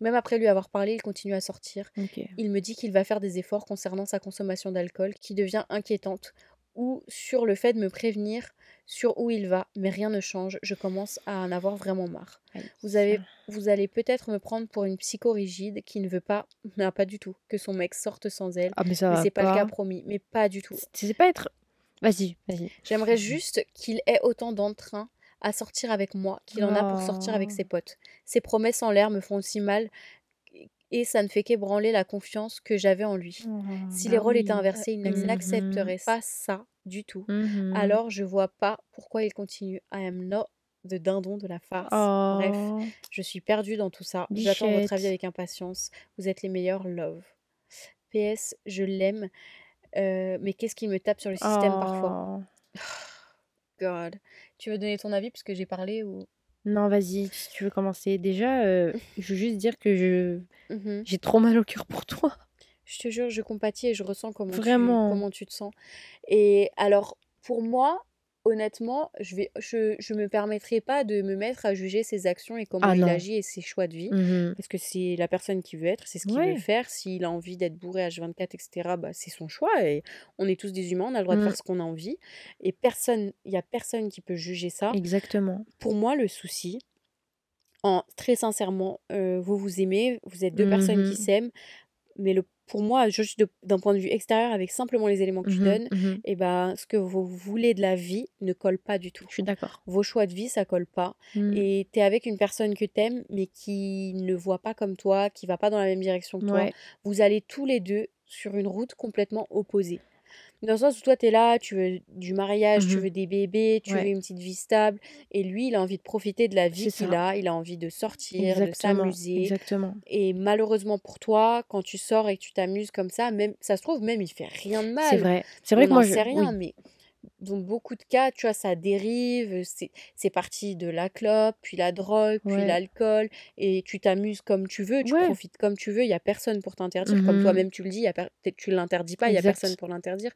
Même après lui avoir parlé, il continue à sortir. Il me dit qu'il va faire des efforts concernant sa consommation d'alcool qui devient inquiétante ou sur le fait de me prévenir sur où il va, mais rien ne change. Je commence à en avoir vraiment marre. Vous avez vous allez peut-être me prendre pour une psychorigide qui ne veut pas, non, pas du tout, que son mec sorte sans elle. Ah, mais ça mais c'est pas le cas promis, mais pas du tout. C'est pas être. Vas-y, vas-y. J'aimerais juste qu'il ait autant d'entrain à sortir avec moi qu'il en a pour sortir avec Oh. ses potes. Ses promesses en l'air me font aussi mal et ça ne fait qu'ébranler la confiance que j'avais en lui. Si les rôles étaient inversés, il Mhm. n'accepterait pas ça du tout. Alors je vois pas pourquoi il continue. I am not the dindon de la farce. Bref, Oh. je suis perdue dans tout ça. J'attends votre avis avec impatience. Vous êtes les meilleurs, love. PS, je l'aime, euh, mais qu'est-ce qu'il me tape sur le système parfois? Oh. God. Tu veux donner ton avis parce que j'ai parlé ou Non, vas-y, si tu veux commencer. Déjà, euh, je veux juste dire que je Mhm. j'ai trop mal au cœur pour toi. Je te jure, je compatis et je ressens comment, Vraiment. Tu, comment tu te sens. Et alors, pour moi, honnêtement, je vais, je, je me permettrai pas de me mettre à juger ses actions et comment Ah il agit et ses choix de vie. Mhm. Parce que c'est la personne qui veut être, c'est ce qu'il Ouais. veut faire. S'il a envie d'être bourré H24, etc., bah, c'est son choix. Et on est tous des humains, on a le droit de faire ce qu'on a envie. Et personne, il y a personne qui peut juger ça. Exactement. Pour moi, le souci, en très sincèrement, euh, vous vous aimez, vous êtes deux personnes qui s'aiment, mais le, pour moi, juste d'un point de vue extérieur, avec simplement les éléments que tu Mhm, donnes, mhm. et ben, ce que vous voulez de la vie ne colle pas du tout. Je suis d'accord. Vos choix de vie, ça colle pas. Mm. Et tu es avec une personne que t'aimes, mais qui ne voit pas comme toi, qui va pas dans la même direction que toi. Vous allez tous les deux sur une route complètement opposée. Dans le sens où toi, tu es là, tu veux du mariage, tu mmh veux des bébés, tu veux une petite vie stable. Et lui, il a envie de profiter de la vie qu'il a. Il a envie de sortir, de s'amuser. Exactement. Et malheureusement pour toi, quand tu sors et que tu t'amuses comme ça, même ça se trouve, même il fait rien de mal. C'est vrai. C'est vrai que moi, je... sais rien, mais dans beaucoup de cas, tu vois, ça dérive, c'est parti de la clope, puis la drogue, puis l'alcool, et tu t'amuses comme tu veux, tu profites comme tu veux, il n'y a personne pour t'interdire, comme mmh toi-même tu le dis, y a tu ne l'interdis pas, il n'y a personne pour l'interdire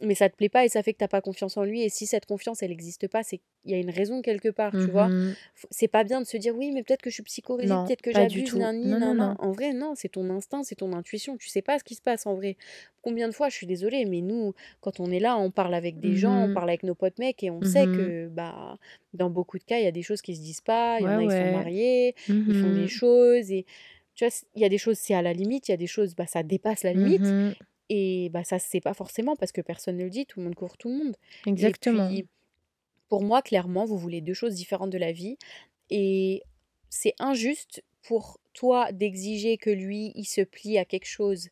mais ça te plaît pas et ça fait que t'as pas confiance en lui et si cette confiance elle n'existe pas c'est qu'il y a une raison quelque part tu vois. Mmh c'est pas bien de se dire oui mais peut-être que je suis psychorégée peut-être que j'abuse non, non, non, en vrai non c'est ton instinct c'est ton intuition tu sais pas ce qui se passe en vrai. Combien de fois je suis désolée mais nous quand on est là on parle avec des gens on mmh parle avec nos potes mecs et on sait mmh que bah dans beaucoup de cas il y a des choses qui se disent pas il y en a qui sont mariés ils font des choses et tu vois il y a des choses c'est à la limite il y a des choses bah ça dépasse la limite et bah, ça, c'est pas forcément parce que personne ne le dit, tout le monde court tout le monde. Exactement. Et puis, pour moi, clairement, vous voulez deux choses différentes de la vie. Et c'est injuste pour toi d'exiger que lui, il se plie à quelque chose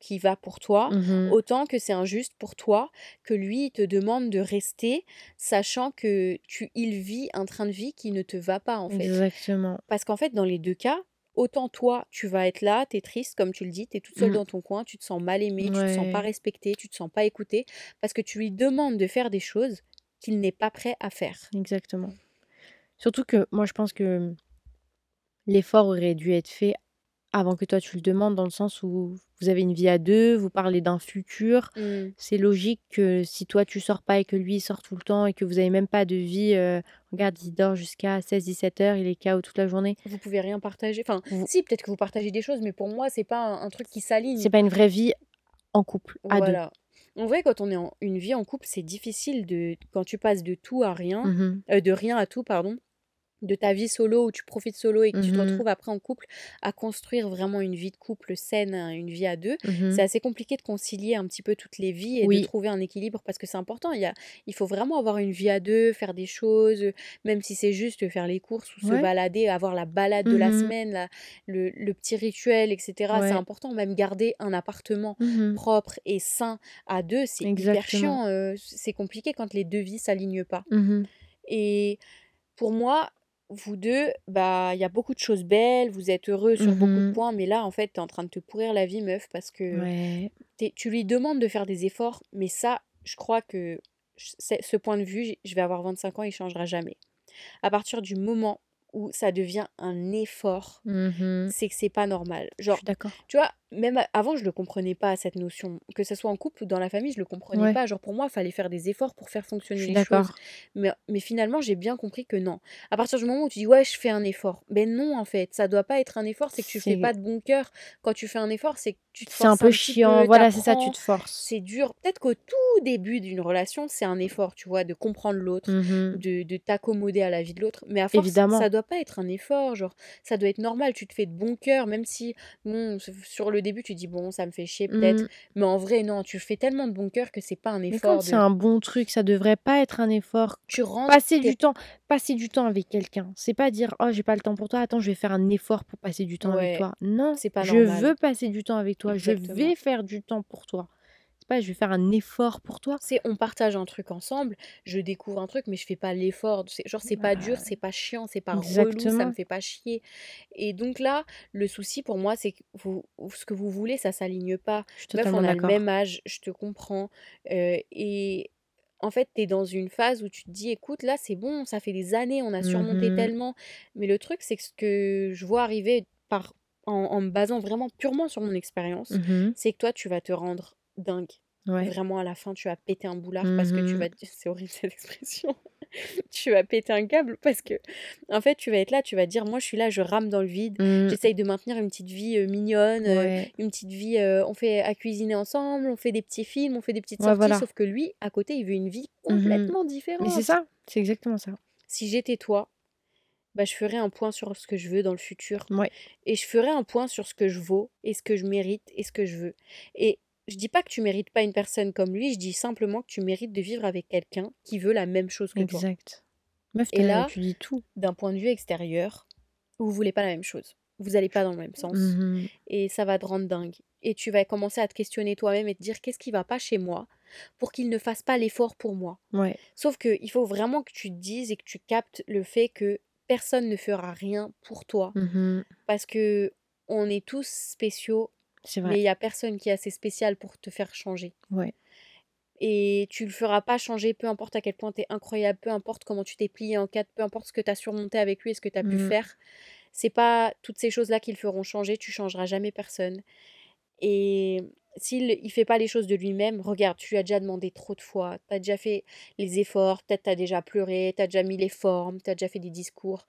qui va pour toi, mmh autant que c'est injuste pour toi que lui, il te demande de rester, sachant que tu, il vit un train de vie qui ne te va pas, en fait. Exactement. Parce qu'en fait, dans les deux cas, autant toi, tu vas être là, tu es triste, comme tu le dis, tu es toute seule mmh. dans ton coin, tu te sens mal aimé, tu te sens pas respecté, tu te sens pas écouté, parce que tu lui demandes de faire des choses qu'il n'est pas prêt à faire. Exactement. Surtout que moi, je pense que l'effort aurait dû être fait avant que toi tu le demandes, dans le sens où vous avez une vie à deux, vous parlez d'un futur. Mmh. C'est logique que si toi tu sors pas et que lui il sort tout le temps et que vous avez même pas de vie, euh, regarde, il dort jusqu'à 16-17 heures, il est KO toute la journée. Vous pouvez rien partager. Enfin, si, peut-être que vous partagez des choses, mais pour moi, c'est pas un, truc qui s'aligne. C'est pas une vraie vie en couple, à voilà. En vrai, quand on est en une vie en couple, c'est difficile de quand tu passes de tout à rien, mmh euh, de rien à tout, pardon de ta vie solo où tu profites solo et que tu te mmh retrouves après en couple à construire vraiment une vie de couple saine, hein, une vie à deux, mmh c'est assez compliqué de concilier un petit peu toutes les vies et de trouver un équilibre parce que c'est important. Il, y a, il faut vraiment avoir une vie à deux, faire des choses, même si c'est juste faire les courses ou se balader, avoir la balade de la mmh semaine, le, petit rituel, etc. C'est important. Même garder un appartement propre et sain à deux, c'est hyper chiant. Euh, c'est compliqué quand les deux vies s'alignent pas. Et pour moi, vous deux, bah, il y a beaucoup de choses belles, vous êtes heureux sur beaucoup de mmh points, mais là, en fait, tu es en train de te pourrir la vie, meuf, parce que tu lui demandes de faire des efforts, mais ça, je crois que ce point de vue, je vais avoir 25 ans, il changera jamais. À partir du moment où ça devient un effort, mmh c'est que c'est pas normal. Genre, d'accord. Tu vois, même avant, je le comprenais pas, cette notion. Que ce soit en couple ou dans la famille, je le comprenais pas. Genre, pour moi, il fallait faire des efforts pour faire fonctionner les choses. Mais, mais finalement, j'ai bien compris que non. À partir du moment où tu dis, ouais, je fais un effort. Ben non, en fait, ça doit pas être un effort, c'est que tu fais pas de bon cœur. Quand tu fais un effort, c'est que tu te forces. C'est un peu chiant, voilà, c'est ça, tu te forces. C'est dur. Peut-être qu'au tout début d'une relation, c'est un effort, tu vois, de comprendre l'autre, mmh de, de t'accommoder à la vie de l'autre. Mais à force, Évidemment. ça doit pas être un effort. Genre, ça doit être normal. Tu te fais de bon cœur, même si, bon, sur le début, tu dis, bon, ça me fait chier peut-être. Mmh. Mais en vrai, non, tu fais tellement de bon cœur que c'est pas un effort. c'est un bon truc, ça devrait pas être un effort. Tu rentres. Passer du temps, passer du temps avec quelqu'un. C'est pas dire, oh, j'ai pas le temps pour toi, attends, je vais faire un effort pour passer du temps avec toi. Non, c'est pas Je veux passer du temps avec toi, je vais faire du temps pour toi pas, je vais faire un effort pour toi. C'est on partage un truc ensemble, je découvre un truc, mais je fais pas l'effort. Genre, c'est pas dur, c'est pas chiant, c'est pas relou, ça me fait pas chier. Et donc là, le souci pour moi, c'est que vous, ce que vous voulez, ça s'aligne pas. Je on a le même âge, je te comprends. Euh, et en fait, tu es dans une phase où tu te dis, écoute, là, c'est bon, ça fait des années, on a surmonté mmh tellement. Mais le truc, c'est que ce que je vois arriver par, en, me basant vraiment purement sur mon expérience, mmh c'est que toi, tu vas te rendre dingue. Vraiment, à la fin, tu vas péter un boulard parce que tu mmh vas. C'est horrible cette expression. tu vas péter un câble parce que, en fait, tu vas être là, tu vas dire Moi, je suis là, je rame dans le vide. Mmh. J'essaye de maintenir une petite vie mignonne, une petite vie. on fait à cuisiner ensemble, on fait des petits films, on fait des petites sorties. Sauf que lui, à côté, il veut une vie mmh complètement différente. Mais c'est ça, c'est exactement ça. Si j'étais toi, bah, je ferais un point sur ce que je veux dans le futur. Et je ferais un point sur ce que je vaux et ce que je mérite et ce que je veux. Et je dis pas que tu mérites pas une personne comme lui, je dis simplement que tu mérites de vivre avec quelqu'un qui veut la même chose que toi. Exact. et là, tu dis tout. D'un point de vue extérieur, vous voulez pas la même chose. Vous allez pas dans le même sens. Mmh et ça va te rendre dingue. Et tu vas commencer à te questionner toi-même et te dire qu'est-ce qui va pas chez moi pour qu'il ne fasse pas l'effort pour moi. Ouais. Sauf qu'il faut vraiment que tu te dises et que tu captes le fait que personne ne fera rien pour toi. Mmh Parce que on est tous spéciaux, mais il n'y a personne qui est assez spécial pour te faire changer. Ouais. Et tu le feras pas changer, peu importe à quel point tu es incroyable, peu importe comment tu t'es plié en quatre, peu importe ce que tu as surmonté avec lui et ce que tu as pu Mmh. faire. C'est pas toutes ces choses-là qui le feront changer, tu changeras jamais personne. Et s'il il fait pas les choses de lui-même, regarde, tu lui as déjà demandé trop de fois, tu as déjà fait les efforts, peut-être tu as déjà pleuré, tu as déjà mis les formes, tu as déjà fait des discours.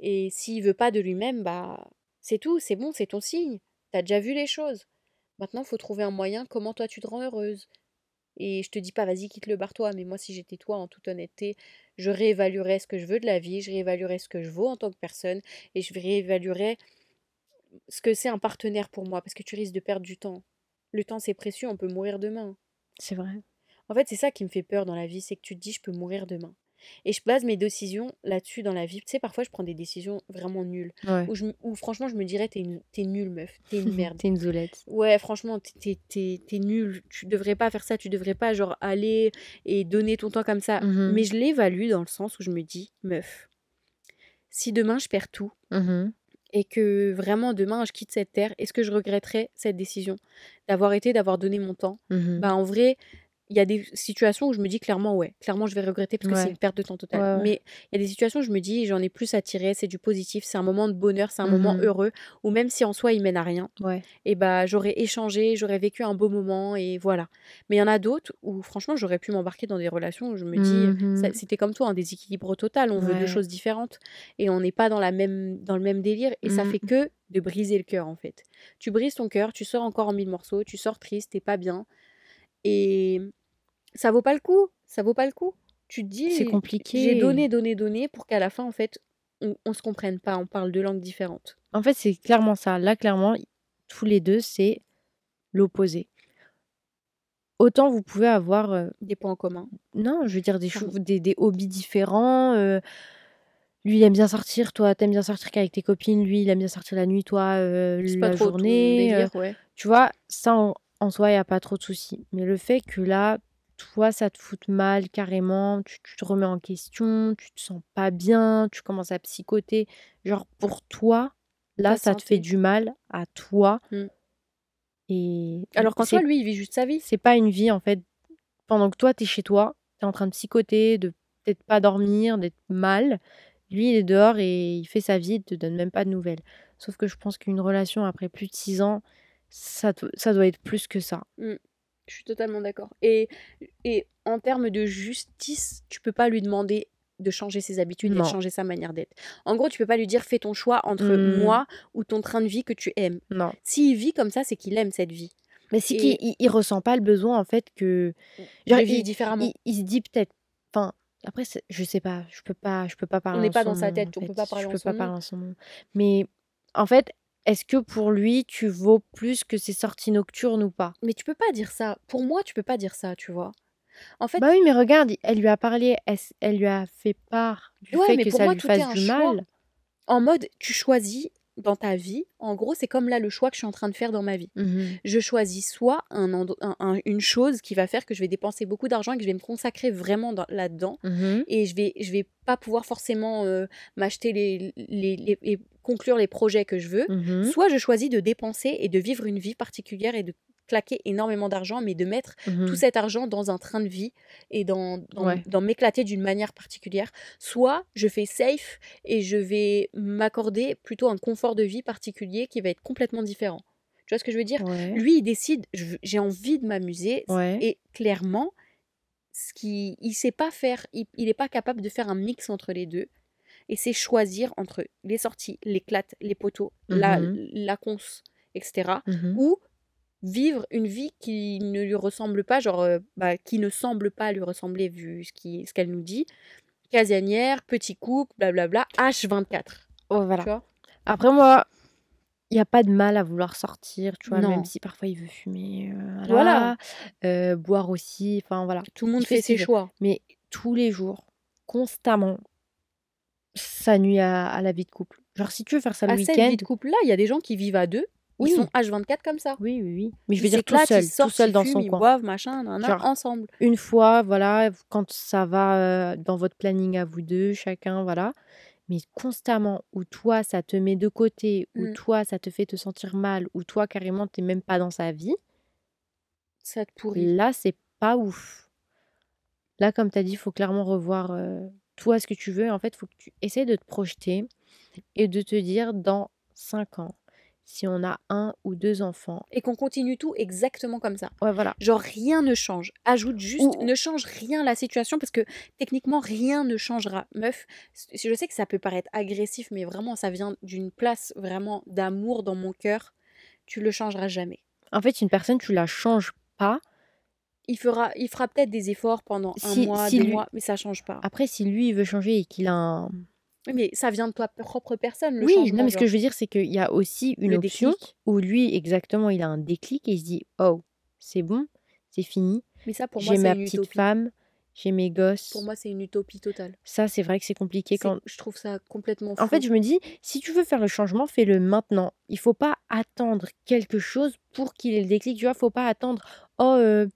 Et s'il veut pas de lui-même, bah c'est tout, c'est bon, c'est ton signe. Tu as déjà vu les choses? Maintenant, il faut trouver un moyen comment toi tu te rends heureuse. Et je te dis pas, vas-y, quitte le bar-toi, mais moi, si j'étais toi, en toute honnêteté, je réévaluerais ce que je veux de la vie, je réévaluerais ce que je vaux en tant que personne, et je réévaluerais ce que c'est un partenaire pour moi, parce que tu risques de perdre du temps. Le temps, c'est précieux, on peut mourir demain. C'est vrai. En fait, c'est ça qui me fait peur dans la vie, c'est que tu te dis, je peux mourir demain. Et je base mes décisions là-dessus dans la vie. Tu sais, parfois, je prends des décisions vraiment nulles. Ouais. Où, je, où franchement, je me dirais, t'es, une, nulle, meuf. T'es une merde. T'es une zoulette. Ouais, franchement, t'es, t'es, t'es nulle. Tu devrais pas faire ça. Tu devrais pas, genre, aller et donner ton temps comme ça. Mmh Mais je l'évalue dans le sens où je me dis, meuf, si demain je perds tout Mmh et que vraiment demain je quitte cette terre, est-ce que je regretterais cette décision d'avoir été, d'avoir donné mon temps? Mmh Bah, en vrai, il y a des situations où je me dis clairement, ouais, clairement, je vais regretter parce que c'est une perte de temps totale. Ouais. Mais il y a des situations où je me dis, j'en ai plus à tirer, c'est du positif, c'est un moment de bonheur, c'est un moment Mhm. heureux, où même si en soi il mène à rien, Ouais. et bah j'aurais échangé, j'aurais vécu un beau moment, et voilà. Mais il y en a d'autres où franchement, j'aurais pu m'embarquer dans des relations où je me dis, ça- Mhm. c'était comme toi, un déséquilibre total, on veut deux choses différentes, et on n'est pas dans, la même, dans le même délire, et ça Mhm. fait que de briser le cœur en fait. Tu brises ton cœur, tu sors encore en mille morceaux, tu sors triste, t'es pas bien, et ça vaut pas le coup. Ça vaut pas le coup. Tu te dis, C'est j'ai compliqué. donné, donné, donné pour qu'à la fin, en fait, on, on se comprenne pas. On parle deux langues différentes. En fait, c'est clairement ça. Là, clairement, tous les deux, c'est l'opposé. Autant vous pouvez avoir, euh, Des points en commun. non, je veux dire des hobbies différents. euh, lui, il aime bien sortir, toi, t'aimes bien sortir qu'avec tes copines. Lui, il aime bien sortir la nuit, toi, euh, la pas trop ton journée. euh, délire, ouais. tu vois, ça, en, en soi, il n'y a pas trop de soucis. Mais le fait que là, toi, ça te foute mal carrément, tu, tu te remets en question, tu te sens pas bien, tu commences à psychoter. Genre, pour toi, là, Ta ça te fait du mal à toi. Mm. Et Alors qu'en soi, lui, il vit juste sa vie. c'est pas une vie, en fait. Pendant que toi, t'es chez toi, t'es en train de psychoter, de peut-être pas dormir, d'être mal. Lui, il est dehors et il fait sa vie, il te donne même pas de nouvelles. Sauf que je pense qu'une relation après plus de six ans, ça, ça doit être plus que ça. Mm. Je suis totalement d'accord. Et, et en termes de justice, tu peux pas lui demander de changer ses habitudes et de changer sa manière d'être. En gros, tu peux pas lui dire fais ton choix entre Mm. moi ou ton train de vie que tu aimes. Non. S'il vit comme ça, c'est qu'il aime cette vie. Mais c'est Et- qu'il il, il ressent pas le besoin, en fait, que. Genre, il, différemment. il, il se dit peut-être. Enfin, après, je sais pas, je peux pas, je peux pas parler On n'est pas dans sa tête, on peut pas parler Je peux pas parler en son nom. Mais en fait, est-ce que pour lui, tu vaux plus que ses sorties nocturnes ou pas? Mais tu peux pas dire ça. Pour moi, tu peux pas dire ça, tu vois. En fait, Bah oui, mais regarde, elle lui a parlé, elle, lui a fait part du Ouais, fait mais que pour ça moi, lui fasse du choix. mal? en mode, tu choisis dans ta vie. En gros, c'est comme là le choix que je suis en train de faire dans ma vie. Mhm. Je choisis soit un, endo- un- un- une chose qui va faire que je vais dépenser beaucoup d'argent et que je vais me consacrer vraiment dans- là-dedans. Mhm. Et je vais, je vais pas pouvoir forcément euh, m'acheter les, les, conclure les projets que je veux. Mhm. Soit je choisis de dépenser et de vivre une vie particulière et de claquer énormément d'argent, mais de mettre tout Mhm. cet argent dans un train de vie et dans, dans, Ouais. dans m'éclater d'une manière particulière. Soit je fais safe et je vais m'accorder plutôt un confort de vie particulier qui va être complètement différent. Tu vois ce que je veux dire? Ouais. Lui, il décide, j'ai envie de m'amuser Ouais. et clairement, ce qui, il sait pas faire, il n'est pas capable de faire un mix entre les deux. Et c'est choisir entre les sorties, l'éclate, les poteaux, la, Mhm. la cons, etc Mhm. ou vivre une vie qui ne lui ressemble pas, genre euh, bah, qui ne semble pas lui ressembler vu ce qui- ce qu'elle nous dit. Casanière, petit couple, blablabla, H24. Oh, Tu voilà. vois? Après, moi, il n'y a pas de mal à vouloir sortir, tu vois, Non. même si parfois il veut fumer, euh, Voilà. euh, boire aussi, enfin voilà. Tout le monde fait ses choix. Mais tous les jours, constamment, ça nuit à, à la vie de couple. Genre, si tu veux faire ça le À cette week-end, vie de couple-là, il y a des gens qui vivent à deux Ils sont H24 comme ça. Oui, oui, oui. Mais je veux dire tout seul, tout seul dans son ils coin. boivent, machin, ensemble. Une fois, voilà, quand ça va dans votre planning à vous deux, chacun, voilà. Mais constamment, où toi, ça te met de côté, où mmh. toi, ça te fait te sentir mal, où toi, carrément, t'es même pas dans sa vie. Ça te pourrit. Là, c'est pas ouf. Là, comme tu as dit, il faut clairement revoir toi ce que tu veux. En fait, il faut que tu essaies de te projeter et de te dire dans 5 ans, si on a un ou deux enfants. Et qu'on continue tout exactement comme ça. Ouais, voilà. Genre rien ne change. Ajoute juste, ne change rien la situation parce que techniquement rien ne changera. Meuf, je sais que ça peut paraître agressif, mais vraiment ça vient d'une place vraiment d'amour dans mon cœur. Tu le changeras jamais. En fait, une personne, tu la changes pas. Il fera, il fera peut-être des efforts pendant un mois, deux mois, mais ça change pas. Après, si lui il veut changer et qu'il a un oui, mais ça vient de toi propre personne, le Oui, non, mais ce que je veux dire, c'est qu'il y a aussi une option où lui, exactement, il a un déclic et il se dit Oh, c'est bon, c'est fini. Mais ça, pour moi, J'ai ma petite femme, j'ai mes gosses. Pour moi, c'est une utopie totale. Ça, c'est vrai que c'est compliqué quand. Je trouve ça complètement fou. En fait, je me dis, si tu veux faire le changement, fais-le maintenant. Il faut pas attendre quelque chose pour qu'il ait le déclic. Tu vois, faut pas attendre. Oh, euh,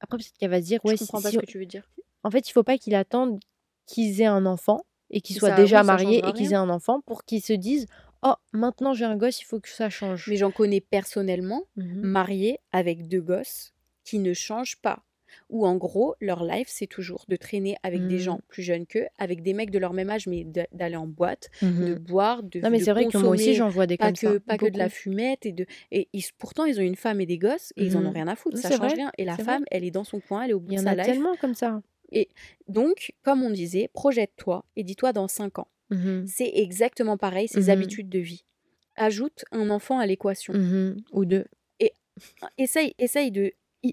après, peut-être qu'elle va se dire. Ouais, je comprends pas ce que tu veux dire. En fait, il faut pas qu'il attende qu'ils aient un enfant et qu'ils soient déjà mariés et qu'ils aient un enfant pour qu'ils se disent Oh, maintenant j'ai un gosse, il faut que ça change. Mais j'en connais personnellement, mmh mariés avec deux gosses, qui ne changent pas. Ou en gros, leur life, c'est toujours de traîner avec des gens mmh. plus jeunes qu'eux, avec des mecs de leur même âge, mais d'aller en boîte, mmh de boire, de Non, mais c'est vrai que moi aussi, j'en vois des pas comme que, ça. Pas que de la fumette. Et, de, et pourtant, ils ont une femme et des gosses, et ils en ont rien à foutre, ça change rien. Et la femme, elle est dans son coin, elle est au bout de sa life. Il y en a tellement comme ça. Et donc, comme on disait, projette-toi et dis-toi dans 5 ans. Mmh c'est exactement pareil, ces mmh habitudes de vie. Ajoute un enfant à l'équation. Mmh Ou deux. Et essaye, essaye de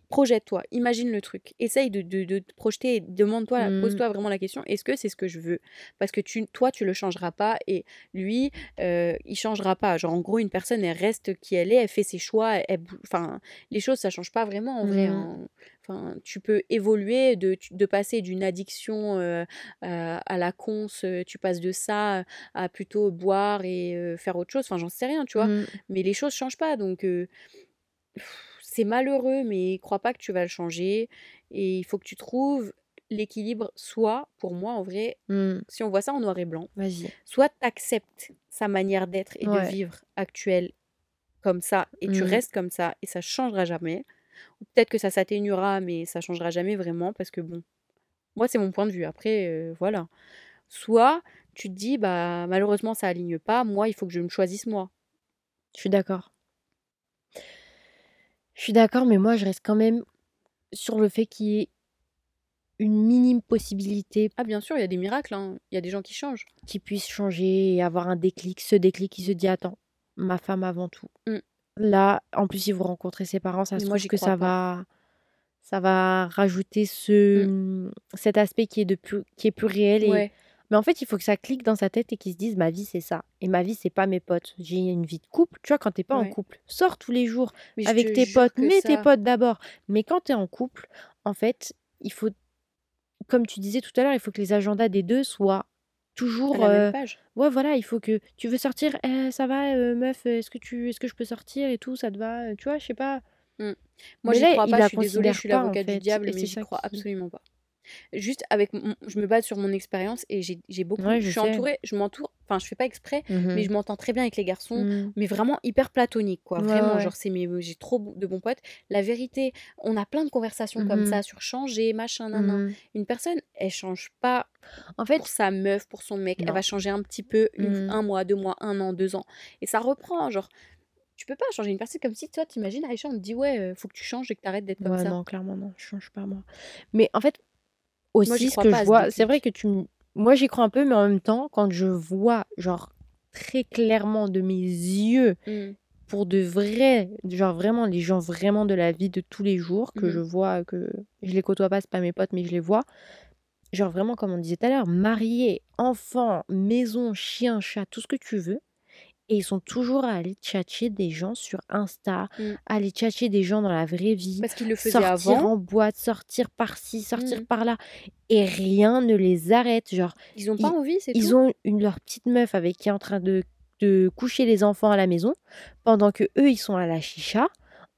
projette-toi, imagine le truc, essaye de, te projeter, demande-toi, mmh. pose-toi vraiment la question, est-ce que c'est ce que je veux? Parce que tu, toi, tu le changeras pas et lui, euh, il changera pas. Genre, en gros, une personne, elle reste qui elle est, elle fait ses choix, enfin, les choses, ça change pas vraiment en vrai. Mmh. Hein. Enfin, tu peux évoluer, de, de passer d'une addiction euh, à, la cons, euh, tu passes de ça à plutôt boire et euh, faire autre chose. Enfin, j'en sais rien, tu vois. Mmh. Mais les choses changent pas, donc c'est malheureux, mais crois pas que tu vas le changer. Et il faut que tu trouves l'équilibre, soit, pour moi, en vrai, mmh. si on voit ça en noir et blanc, soit tu acceptes sa manière d'être et de vivre actuelle comme ça, et tu mmh. restes comme ça, et ça changera jamais. Ou peut-être que ça s'atténuera, mais ça changera jamais vraiment, parce que bon, moi, c'est mon point de vue. Après, euh, voilà. Soit tu te dis, bah, malheureusement, ça aligne pas, moi, il faut que je me choisisse moi. Je suis d'accord. Je suis d'accord, mais moi, je reste quand même sur le fait qu'il y ait une minime possibilité Ah, bien sûr, il y a des miracles, hein. Il y a des gens qui changent. qui puisse changer et avoir un déclic. Ce déclic qui se dit Attends, ma femme avant tout. Mmh. Là, en plus, si vous rencontrez ses parents, ça se trouve que ça va, ça va rajouter ce, mmh. cet aspect qui est, de plus, qui est plus réel et mais en fait, il faut que ça clique dans sa tête et qu'il se dise ma vie, c'est ça. Et ma vie, c'est pas mes potes. J'ai une vie de couple. Tu vois, quand t'es pas en couple, sors tous les jours avec tes potes, mets tes potes d'abord. Mais quand tu es en couple, en fait, il faut, comme tu disais tout à l'heure, il faut que les agendas des deux soient toujours. À la même euh, page. Ouais, voilà, il faut que tu veux sortir. Eh, ça va, euh, meuf, est-ce que, tu... est que je peux sortir et tout Ça te va Tu vois, je sais pas. Mmh. Moi, j'y crois pas. Je suis désolée, je suis l'avocat du diable, mais j'y crois absolument pas. Juste avec, je me base sur mon expérience et j'ai beaucoup, je, suis entourée, je m'entoure, enfin je fais pas exprès, mmh mais je m'entends très bien avec les garçons, mmh. mais vraiment hyper platonique quoi, vraiment genre c'est j'ai trop de bons potes. La vérité, on a plein de conversations comme mmh ça sur changer, machin, nan, Une personne, elle change pas en fait pour sa meuf, pour son mec, elle va changer un petit peu, un mois, deux mois, un an, deux ans, et ça reprend genre tu peux pas changer une personne comme si toi t'imagines Aïcha on te dit ouais faut que tu changes et que t'arrêtes d'être comme ça. non clairement non je change pas moi. Mais en fait aussi, ce que je vois, c'est vrai que tu Moi, j'y crois un peu, mais en même temps, quand je vois, genre, très clairement de mes yeux, mmh. pour de vrais, genre vraiment, les gens vraiment de la vie de tous les jours, que mmh. je vois, que je les côtoie pas, c'est pas mes potes, mais je les vois, genre vraiment, comme on disait tout à l'heure, mariés, enfants, maison, chien, chat, tout ce que tu veux, et ils sont toujours à aller tchatcher des gens sur Insta, mmh. aller tchatcher des gens dans la vraie vie. Parce qu'ils le faisaient sortir en boîte, sortir par-ci, sortir mmh. par-là. Et rien ne les arrête. Genre, ils ont pas envie, c'est Ils ont une, leur petite meuf avec qui est en train de de coucher les enfants à la maison pendant que eux ils sont à la chicha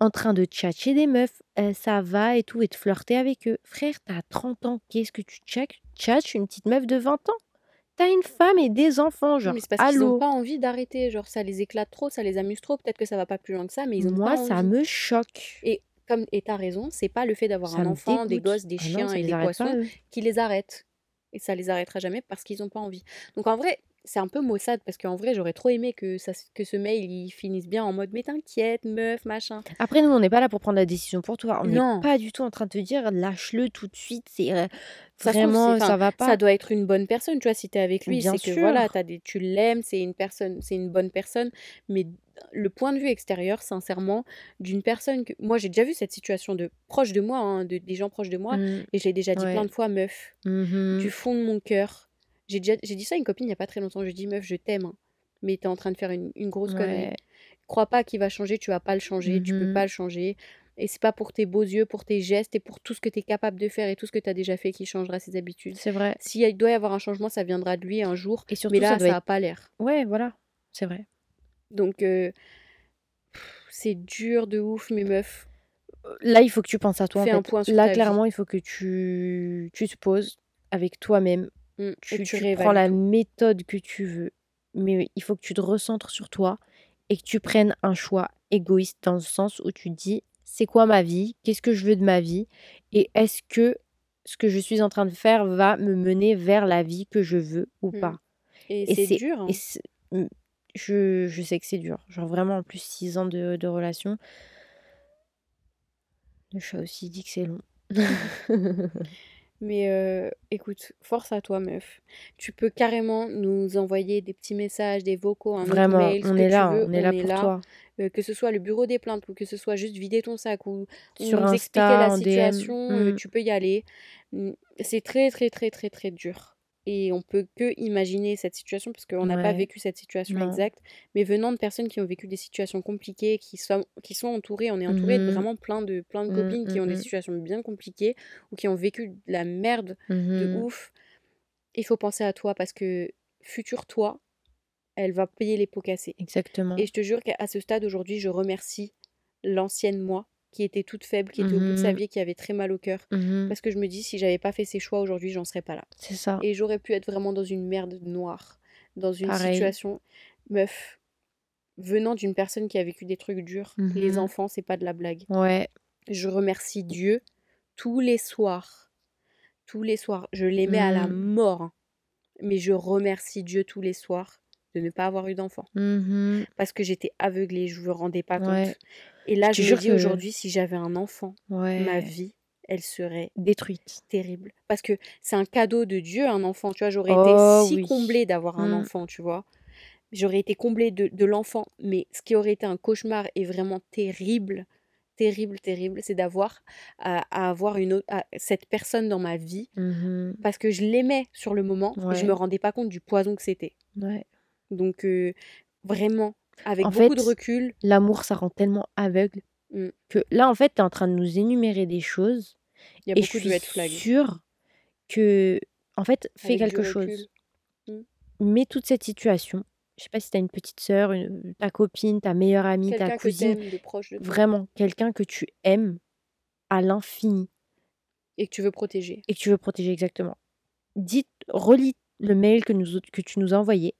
en train de tchatcher des meufs, euh, ça va et tout, et de flirter avec eux. Frère, t'as 30 ans, qu'est-ce que tu tchatches une petite meuf de 20 ans? T'as une femme et des enfants, genre, mais c'est parce qu'ils n'ont pas envie d'arrêter, genre ça les éclate trop, ça les amuse trop, peut-être que ça va pas plus loin que ça, mais ils ont Moi, pas ça me choque. Et comme et t'as raison, c'est pas le fait d'avoir un enfant, des gosses, des ah chiens et des poissons qui les arrête. Et ça les arrêtera jamais parce qu'ils n'ont pas envie. Donc en vrai, c'est un peu maussade parce qu'en vrai, j'aurais trop aimé que, ça, que ce mail il finisse bien en mode mais t'inquiète, meuf, machin. Après, nous, on n'est pas là pour prendre la décision pour toi. On n'est pas du tout en train de te dire lâche-le tout de suite. C'est euh, vraiment, ça va pas. Ça doit être une bonne personne, tu vois, si t'es avec lui. C'est que voilà, as des, tu l'aimes, c'est une personne, c'est une bonne personne. Mais le point de vue extérieur, sincèrement, d'une personne que. Moi, j'ai déjà vu cette situation de proche de moi, hein, de, des gens proches de moi, mmh. et je l'ai déjà dit plein de fois, meuf, mmh du fond de mon cœur j'ai dit ça à une copine il n'y a pas très longtemps. Je lui ai dit, meuf, je t'aime, hein, mais tu es en train de faire une, grosse connerie. Crois pas qu'il va changer, tu vas pas le changer, tu peux mmh pas le changer. Et c'est pas pour tes beaux yeux, pour tes gestes et pour tout ce que tu es capable de faire et tout ce que tu as déjà fait qui changera ses habitudes. C'est vrai. S'il doit y avoir un changement, ça viendra de lui un jour. Et surtout, mais là, ça, n'a pas l'air. Ouais, voilà. C'est vrai. Donc, euh, c'est dur de ouf, mes meufs. Là, il faut que tu penses à toi. En fait. Là, clairement, il faut que tu, tu te poses avec toi-même Mmh, tu, prends la méthode que tu veux, mais il faut que tu te recentres sur toi et que tu prennes un choix égoïste dans le sens où tu dis c'est quoi ma vie, qu'est-ce que je veux de ma vie? Et est-ce que ce que je suis en train de faire va me mener vers la vie que je veux ou mmh. pas? Et, c'est dur. Hein. Mmh, je, je, sais que c'est dur. Genre vraiment en plus six ans de, de relation. Le chat aussi dit que c'est long. Mais écoute, force à toi, meuf. Tu peux carrément nous envoyer des petits messages, des vocaux, un Vraiment, mail, on, est là, on est là, pour toi. que ce soit le bureau des plaintes ou que ce soit juste vider ton sac ou, Sur nous expliquer la situation, mmh. tu peux y aller. Mmh, c'est très, très, très, très, très dur et on peut que imaginer cette situation parce qu'on n'a pas vécu cette situation exacte. Mais venant de personnes qui ont vécu des situations compliquées qui sont qui sont entourées on est entouré de mmh. vraiment plein de plein de mmh, copines qui ont des mmh. situations bien compliquées ou qui ont vécu de la merde de ouf. Il faut penser à toi parce que futur toi elle va payer les pots cassés. Exactement. Et je te jure qu'à ce stade aujourd'hui je remercie l'ancienne moi qui était toute faible, qui était au bout de sa mmh vie, qui avait très mal au cœur. Mmh Parce que je me dis, si j'avais pas fait ces choix aujourd'hui, j'en serais pas là. C'est ça. Et j'aurais pu être vraiment dans une merde noire, dans une situation. Meuf, venant d'une personne qui a vécu des trucs durs, les mmh enfants, c'est pas de la blague. Ouais. Je remercie Dieu tous les soirs. Tous les soirs. Je l'aimais à la mort. Hein. Mais je remercie Dieu tous les soirs de ne pas avoir eu d'enfant. Parce que j'étais aveuglée, je ne me rendais pas compte. Et là, je, me dis aujourd'hui, si j'avais un enfant, ma vie, elle serait détruite. Terrible. Parce que c'est un cadeau de Dieu, un enfant. Tu vois, j'aurais été oh si comblée d'avoir un mmh. enfant, tu vois. J'aurais été comblée de, l'enfant. Mais ce qui aurait été un cauchemar et vraiment terrible, terrible, terrible, c'est d'avoir à, avoir une autre, cette personne dans ma vie. Mmh parce que je l'aimais sur le moment. je Je me rendais pas compte du poison que c'était. Donc, euh, vraiment, avec beaucoup de recul. L'amour, ça rend tellement aveugle mmh. que là, en fait, tu es en train de nous énumérer des choses. Il y a et beaucoup je suis de sûre que, en fait, fais quelque chose. Mmh. Mets toute cette situation. Je sais pas si tu as une petite sœur, ta copine, ta meilleure amie, ta cousine. vraiment, quelqu'un que tu aimes à l'infini. Et que tu veux protéger. Et que tu veux protéger, exactement. Dites, relis le mail que, nous, que tu nous as envoyé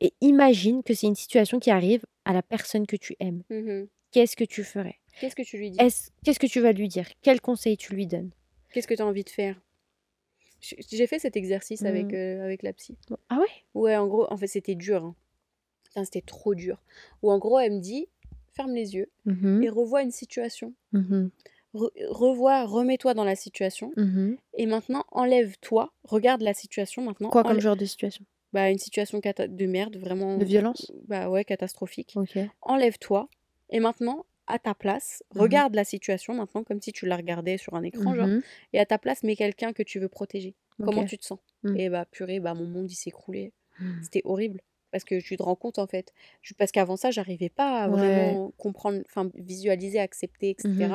et imagine que c'est une situation qui arrive à la personne que tu aimes. Mmh Qu'est-ce que tu ferais? Qu'est-ce que tu lui dis? Qu'est-ce que tu vas lui dire? Quel conseil tu lui donnes? Qu'est-ce que tu as envie de faire? J'ai fait cet exercice avec, mmh. euh, avec la psy. Ah ouais? Ouais, en gros, en fait, c'était dur. Hein. c'était trop dur. Ou en gros, elle me dit ferme les yeux mmh et revois une situation. revois, remets-toi dans la situation. Et maintenant, enlève-toi, regarde la situation maintenant. Quoi comme genre de situation? Bah, une situation de merde, vraiment. De violence? Bah ouais, catastrophique. Enlève-toi. Et maintenant, à ta place, mmh regarde la situation maintenant comme si tu la regardais sur un écran, genre. Mmh et à ta place, mets quelqu'un que tu veux protéger. Comment tu te sens? Mmh. Et bah, purée, bah, mon monde, il s'est écroulé. C'était horrible. Parce que tu te rends compte, en fait. Parce qu'avant ça, j'arrivais pas à vraiment comprendre, enfin, visualiser, accepter, etc.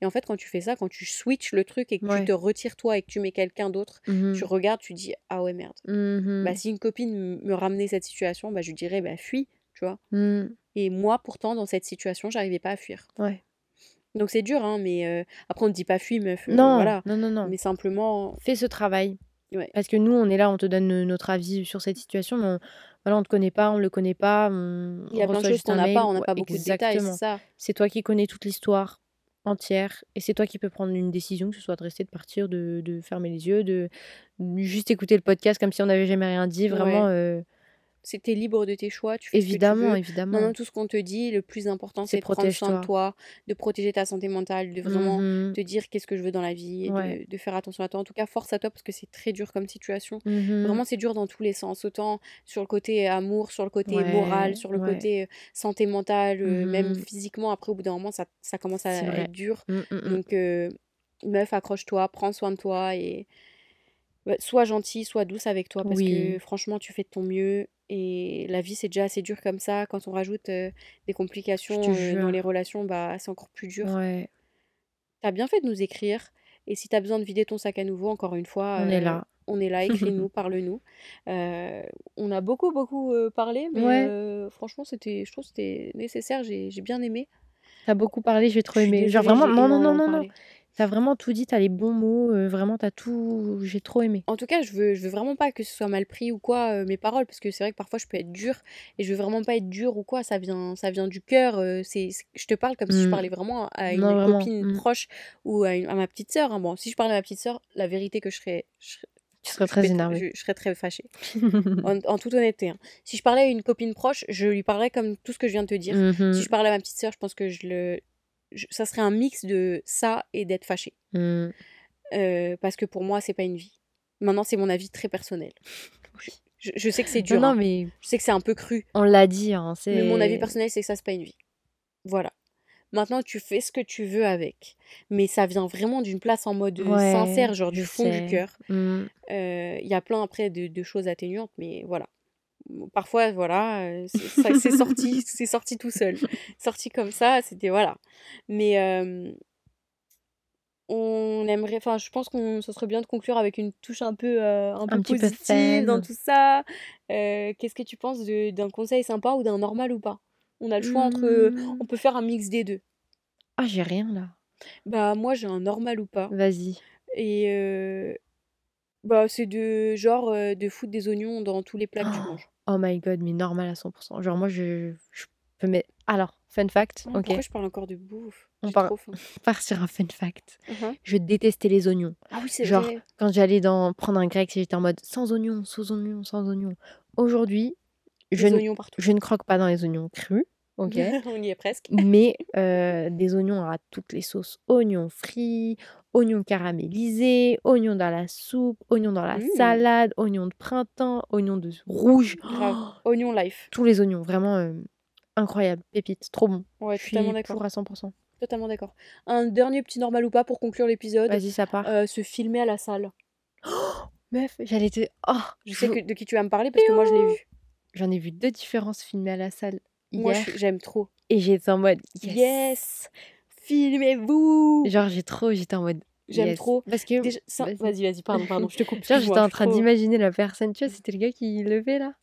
Et en fait, quand tu fais ça, quand tu switches le truc et que tu te retires toi et que tu mets quelqu'un d'autre, mmh tu regardes, tu dis ah ouais merde. Bah mmh si une copine me ramenait cette situation, bah je lui dirais bah fuis, tu vois. Mmh. Et moi, pourtant, dans cette situation, j'arrivais pas à fuir. Ouais. Donc c'est dur, hein, mais après on ne dit pas fuis, meuf. non, voilà. non, non, non. Mais simplement. Fais ce travail. Parce que nous, on est là, on te donne notre avis sur cette situation, mais on, voilà, on te connaît pas, on le connaît pas. Il y a plein de choses qu'on n'a pas, on n'a pas beaucoup de détails, c'est ça. C'est toi qui connais toute l'histoire entière et c'est toi qui peux prendre une décision, que ce soit de rester, de partir, de, de fermer les yeux, de, juste écouter le podcast comme si on n'avait jamais rien dit. Vraiment, euh, que libre de tes choix, tu fais évidemment, ce que évidemment. Maintenant, tout ce qu'on te dit, le plus important, c'est de prendre soin de toi, de protéger ta santé mentale, de vraiment mmh te dire qu'est-ce que je veux dans la vie, et de, faire attention à toi. En tout cas, force à toi parce que c'est très dur comme situation. Mmh vraiment, c'est dur dans tous les sens. Autant sur le côté amour, sur le côté moral, sur le côté santé mentale, même mmh physiquement. Après, au bout d'un moment, ça, ça commence à être dur. Donc, meuf, accroche-toi, prends soin de toi et bah, sois gentille, sois douce avec toi parce que franchement, tu fais de ton mieux et la vie, c'est déjà assez dur comme ça. Quand on rajoute des complications dans les relations, bah, c'est encore plus dur. Ouais. T'as bien fait de nous écrire. Et si t'as besoin de vider ton sac à nouveau, encore une fois, on est là. On est là, écris-nous, parle-nous. on a beaucoup, beaucoup parlé, mais franchement, c'était, je trouve que c'était nécessaire. J'ai, bien aimé. T'as beaucoup parlé, j'ai trop aimé. Genre vraiment, non, non, non, non, non. T'as vraiment tout dit, t'as les bons mots, euh, vraiment t'as tout. J'ai trop aimé. En tout cas, je veux, je veux vraiment pas que ce soit mal pris ou quoi euh, mes paroles, parce que c'est vrai que parfois je peux être dure et je veux vraiment pas être dure ou quoi. Ça vient, ça vient du cœur. Euh, c'est, je te parle comme si je mmh. parlais vraiment à une copine mmh. proche ou à, ma petite sœur. Hein. Bon, si je parlais à ma petite sœur, la vérité que je serais, tu serais très énervée. Je, serais très fâchée. en, toute honnêteté. Hein. Si je parlais à une copine proche, je lui parlerais comme tout ce que je viens de te dire. Si je parlais à ma petite sœur, je pense que je le, ça serait un mix de ça et d'être fâché. Mmh. Euh, parce que pour moi, c'est pas une vie. Maintenant, c'est mon avis très personnel. Je, sais que c'est dur. Non, hein. mais... Je sais que c'est un peu cru. On l'a dit. Hein, mais mon avis personnel, c'est que ça, c'est pas une vie. Voilà. Maintenant, tu fais ce que tu veux avec. Mais ça vient vraiment d'une place en mode sincère, genre du fond du cœur. Mmh. Euh, il y a plein après de, de, choses atténuantes, mais voilà parfois voilà euh, c'est sorti c'est sorti tout seul sorti comme ça c'était voilà. Mais on aimerait enfin je pense qu'on ce serait bien de conclure avec une touche un peu euh, un, peu positive dans tout ça. Euh, qu'est-ce que tu penses d'un conseil sympa ou d'un normal ou pas? On a le choix entre mmh. on peut faire un mix des deux. Ah j'ai rien là. Bah moi j'ai un normal ou pas. Vas-y. Et bah c'est de genre de foutre des oignons dans tous les plats que tu oh! manges Oh my god, mais normal à 100%. Genre, moi, je, je peux mettre. Alors, fun fact. ok. Pourquoi je parle encore de bouffe? On part... part sur un fun fact. Uh-huh. Je détestais les oignons. Ah oui, c'est Genre, quand j'allais dans... prendre un grec, j'étais en mode sans oignons, sans oignons, sans oignons. Aujourd'hui, je, je ne croque pas dans les oignons crus. Ok. On y est presque. Mais euh, des oignons à toutes les sauces. Oignons frits, oignons caramélisés, oignons dans la soupe, oignons dans la mmh. salade, oignons de printemps, oignons de rouge. Oignons life. Tous les oignons, vraiment euh, incroyable, pépite, trop bon. Ouais, Je totalement d'accord. à 100%. Totalement d'accord. Un dernier petit normal ou pas pour conclure l'épisode. Vas-y, ça part. Euh, se filmer à la salle. meuf, j'allais te. Oh, je sais que, de qui tu vas me parler parce que moi je l'ai vu. J'en ai vu deux différences filmées à la salle. Moi, j'aime trop. Et j'étais en mode yes, filmez-vous. Genre j'ai trop, j'étais en mode J'aime trop. Parce que vas-y, vas-y, pardon, pardon, je te coupe. Genre j'étais en train d'imaginer la personne, tu vois, c'était le gars qui levait là.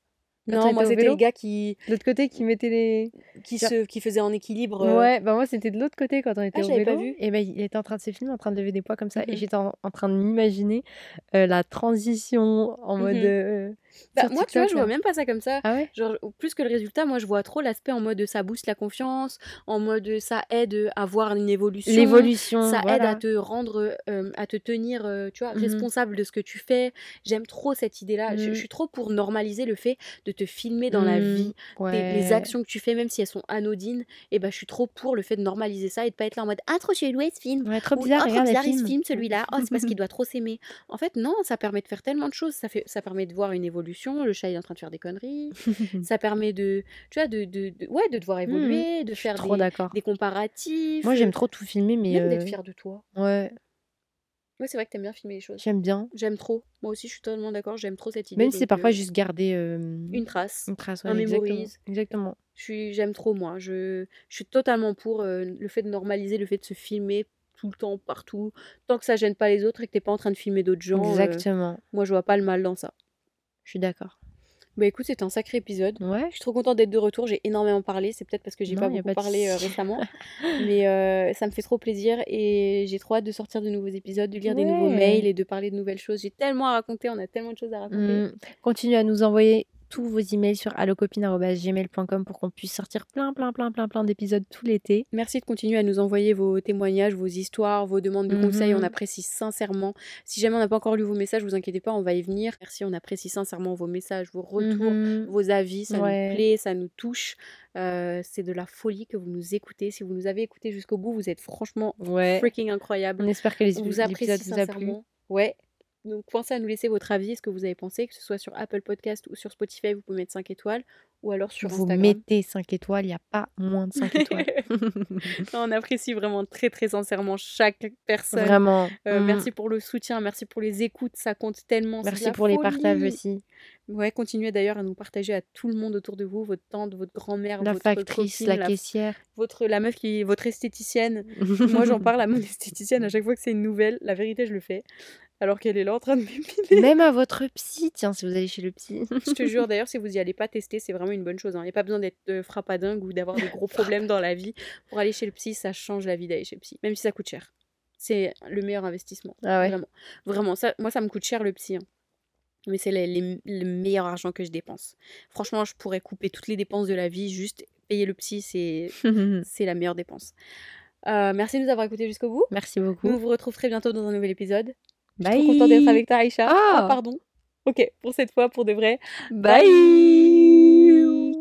Non, moi c'était le gars qui. De l'autre côté qui mettait les. Qui, se... qui faisait en équilibre. Euh. Ouais, bah moi c'était de l'autre côté quand on était ah, au vélo. Pas vu. Et ben il était en train de se filmer, en train de lever des poids comme ça. Et mhm. j'étais en... train de m'imaginer euh, la transition en mode. Mhm. Euh, bah, moi, tu vois, je vois même pas ça comme ça. Ah ouais? Genre, plus que le résultat, moi, je vois trop l'aspect en mode ça booste la confiance, en mode ça aide à voir une évolution. L'évolution. Ça aide à te rendre, euh, à te tenir, euh, tu vois, mmh responsable de ce que tu fais. J'aime trop cette idée-là. Je, mmh. suis trop pour normaliser le fait de te filmer dans la mmh. vie, les actions que tu fais, même si elles sont anodines. Et ben, je suis trop pour le fait de normaliser ça et de pas être là en mode ah trop chelou ce film. Ouais, trop bizarre, oh, trop bizarre ce film celui-là. Oh c'est parce qu'il doit trop s'aimer. En fait non, ça permet de faire tellement de choses. Ça fait, ça permet de voir une évolution le chat est en train de faire des conneries. ça permet de, tu vois, de, de, ouais, de devoir mmh évoluer, de faire des, des, comparatifs. Moi, j'aime trop tout filmer, mais. Même d'être euh, fier de toi. Ouais. Ouais, c'est vrai que t'aimes bien filmer les choses. J'aime bien. J'aime trop. Moi aussi, je suis totalement d'accord. J'aime trop cette idée. Même si c'est parfois euh, juste garder une trace. Une trace, ouais, un exactement. Exactement. J'aime trop, moi. Je, je suis totalement pour euh, le fait de normaliser, le fait de se filmer tout le temps, partout. Tant que ça gêne pas les autres et que t'es pas en train de filmer d'autres gens. Exactement. moi, je vois pas le mal dans ça. Je suis d'accord. Bah écoute, c'était un sacré épisode. Ouais. Je suis trop contente d'être de retour. J'ai énormément parlé. C'est peut-être parce que j'ai pas beaucoup parlé euh, récemment. Mais euh, ça me fait trop plaisir et j'ai trop hâte de sortir de nouveaux épisodes, de lire des nouveaux mails et de parler de nouvelles choses. J'ai tellement à raconter. On a tellement de choses à raconter. Mmh. Continuez à nous envoyer tous vos emails sur allocopine.gmail.com pour qu'on puisse sortir plein, plein, plein, plein, plein d'épisodes tout l'été. Merci de continuer à nous envoyer vos témoignages, vos histoires, vos demandes de conseils. On mhm. apprécie sincèrement. Si jamais on n'a pas encore lu vos messages, vous inquiétez pas, on va y venir. Merci, on apprécie sincèrement vos messages, vos retours, mhm. vos avis. Ça nous plaît, ça nous touche. Euh, c'est de la folie que vous nous écoutez. Si vous nous avez écouté jusqu'au bout, vous êtes franchement freaking incroyable. On espère que les épisodes vous a plu. Ouais, donc pensez à nous laisser votre avis, ce que vous avez pensé, que ce soit sur Apple Podcast ou sur Spotify, vous pouvez mettre 5 étoiles, ou alors sur vous Instagram. Vous mettez 5 étoiles, il n'y a pas moins de 5 étoiles. on apprécie vraiment très très sincèrement chaque personne. Vraiment. Euh, mm. Merci pour le soutien, merci pour les écoutes, ça compte tellement. Merci pour les partages aussi. Ouais, continuez d'ailleurs à nous partager à tout le monde autour de vous, votre tante, votre grand-mère, la votre factrice, la, caissière, votre la meuf qui votre esthéticienne. Moi, j'en parle à mon esthéticienne à chaque fois que c'est une nouvelle. La vérité, je le fais alors qu'elle est là en train de m'épiler. Même à votre psy, tiens, si vous allez chez le psy. je te jure, d'ailleurs, si vous y allez pas tester, c'est vraiment une bonne chose. Hein. Il n'y a pas besoin d'être euh, frappadingue ou d'avoir des gros problèmes dans la vie. Pour aller chez le psy, ça change la vie d'aller chez le psy, même si ça coûte cher. C'est le meilleur investissement. Ah ouais. Vraiment. Vraiment, ça, moi, ça me coûte cher le psy. Hein. Mais c'est le meilleur argent que je dépense. Franchement, je pourrais couper toutes les dépenses de la vie, juste payer le psy, c'est la meilleure dépense. Euh, merci de nous avoir écoutés jusqu'au bout. Merci beaucoup. On vous retrouve très bientôt dans un nouvel épisode. Je suis trop contente d'être avec toi, Aïcha. Ah. ah. pardon. Ok, pour cette fois, pour de vrai. Bye. Bye.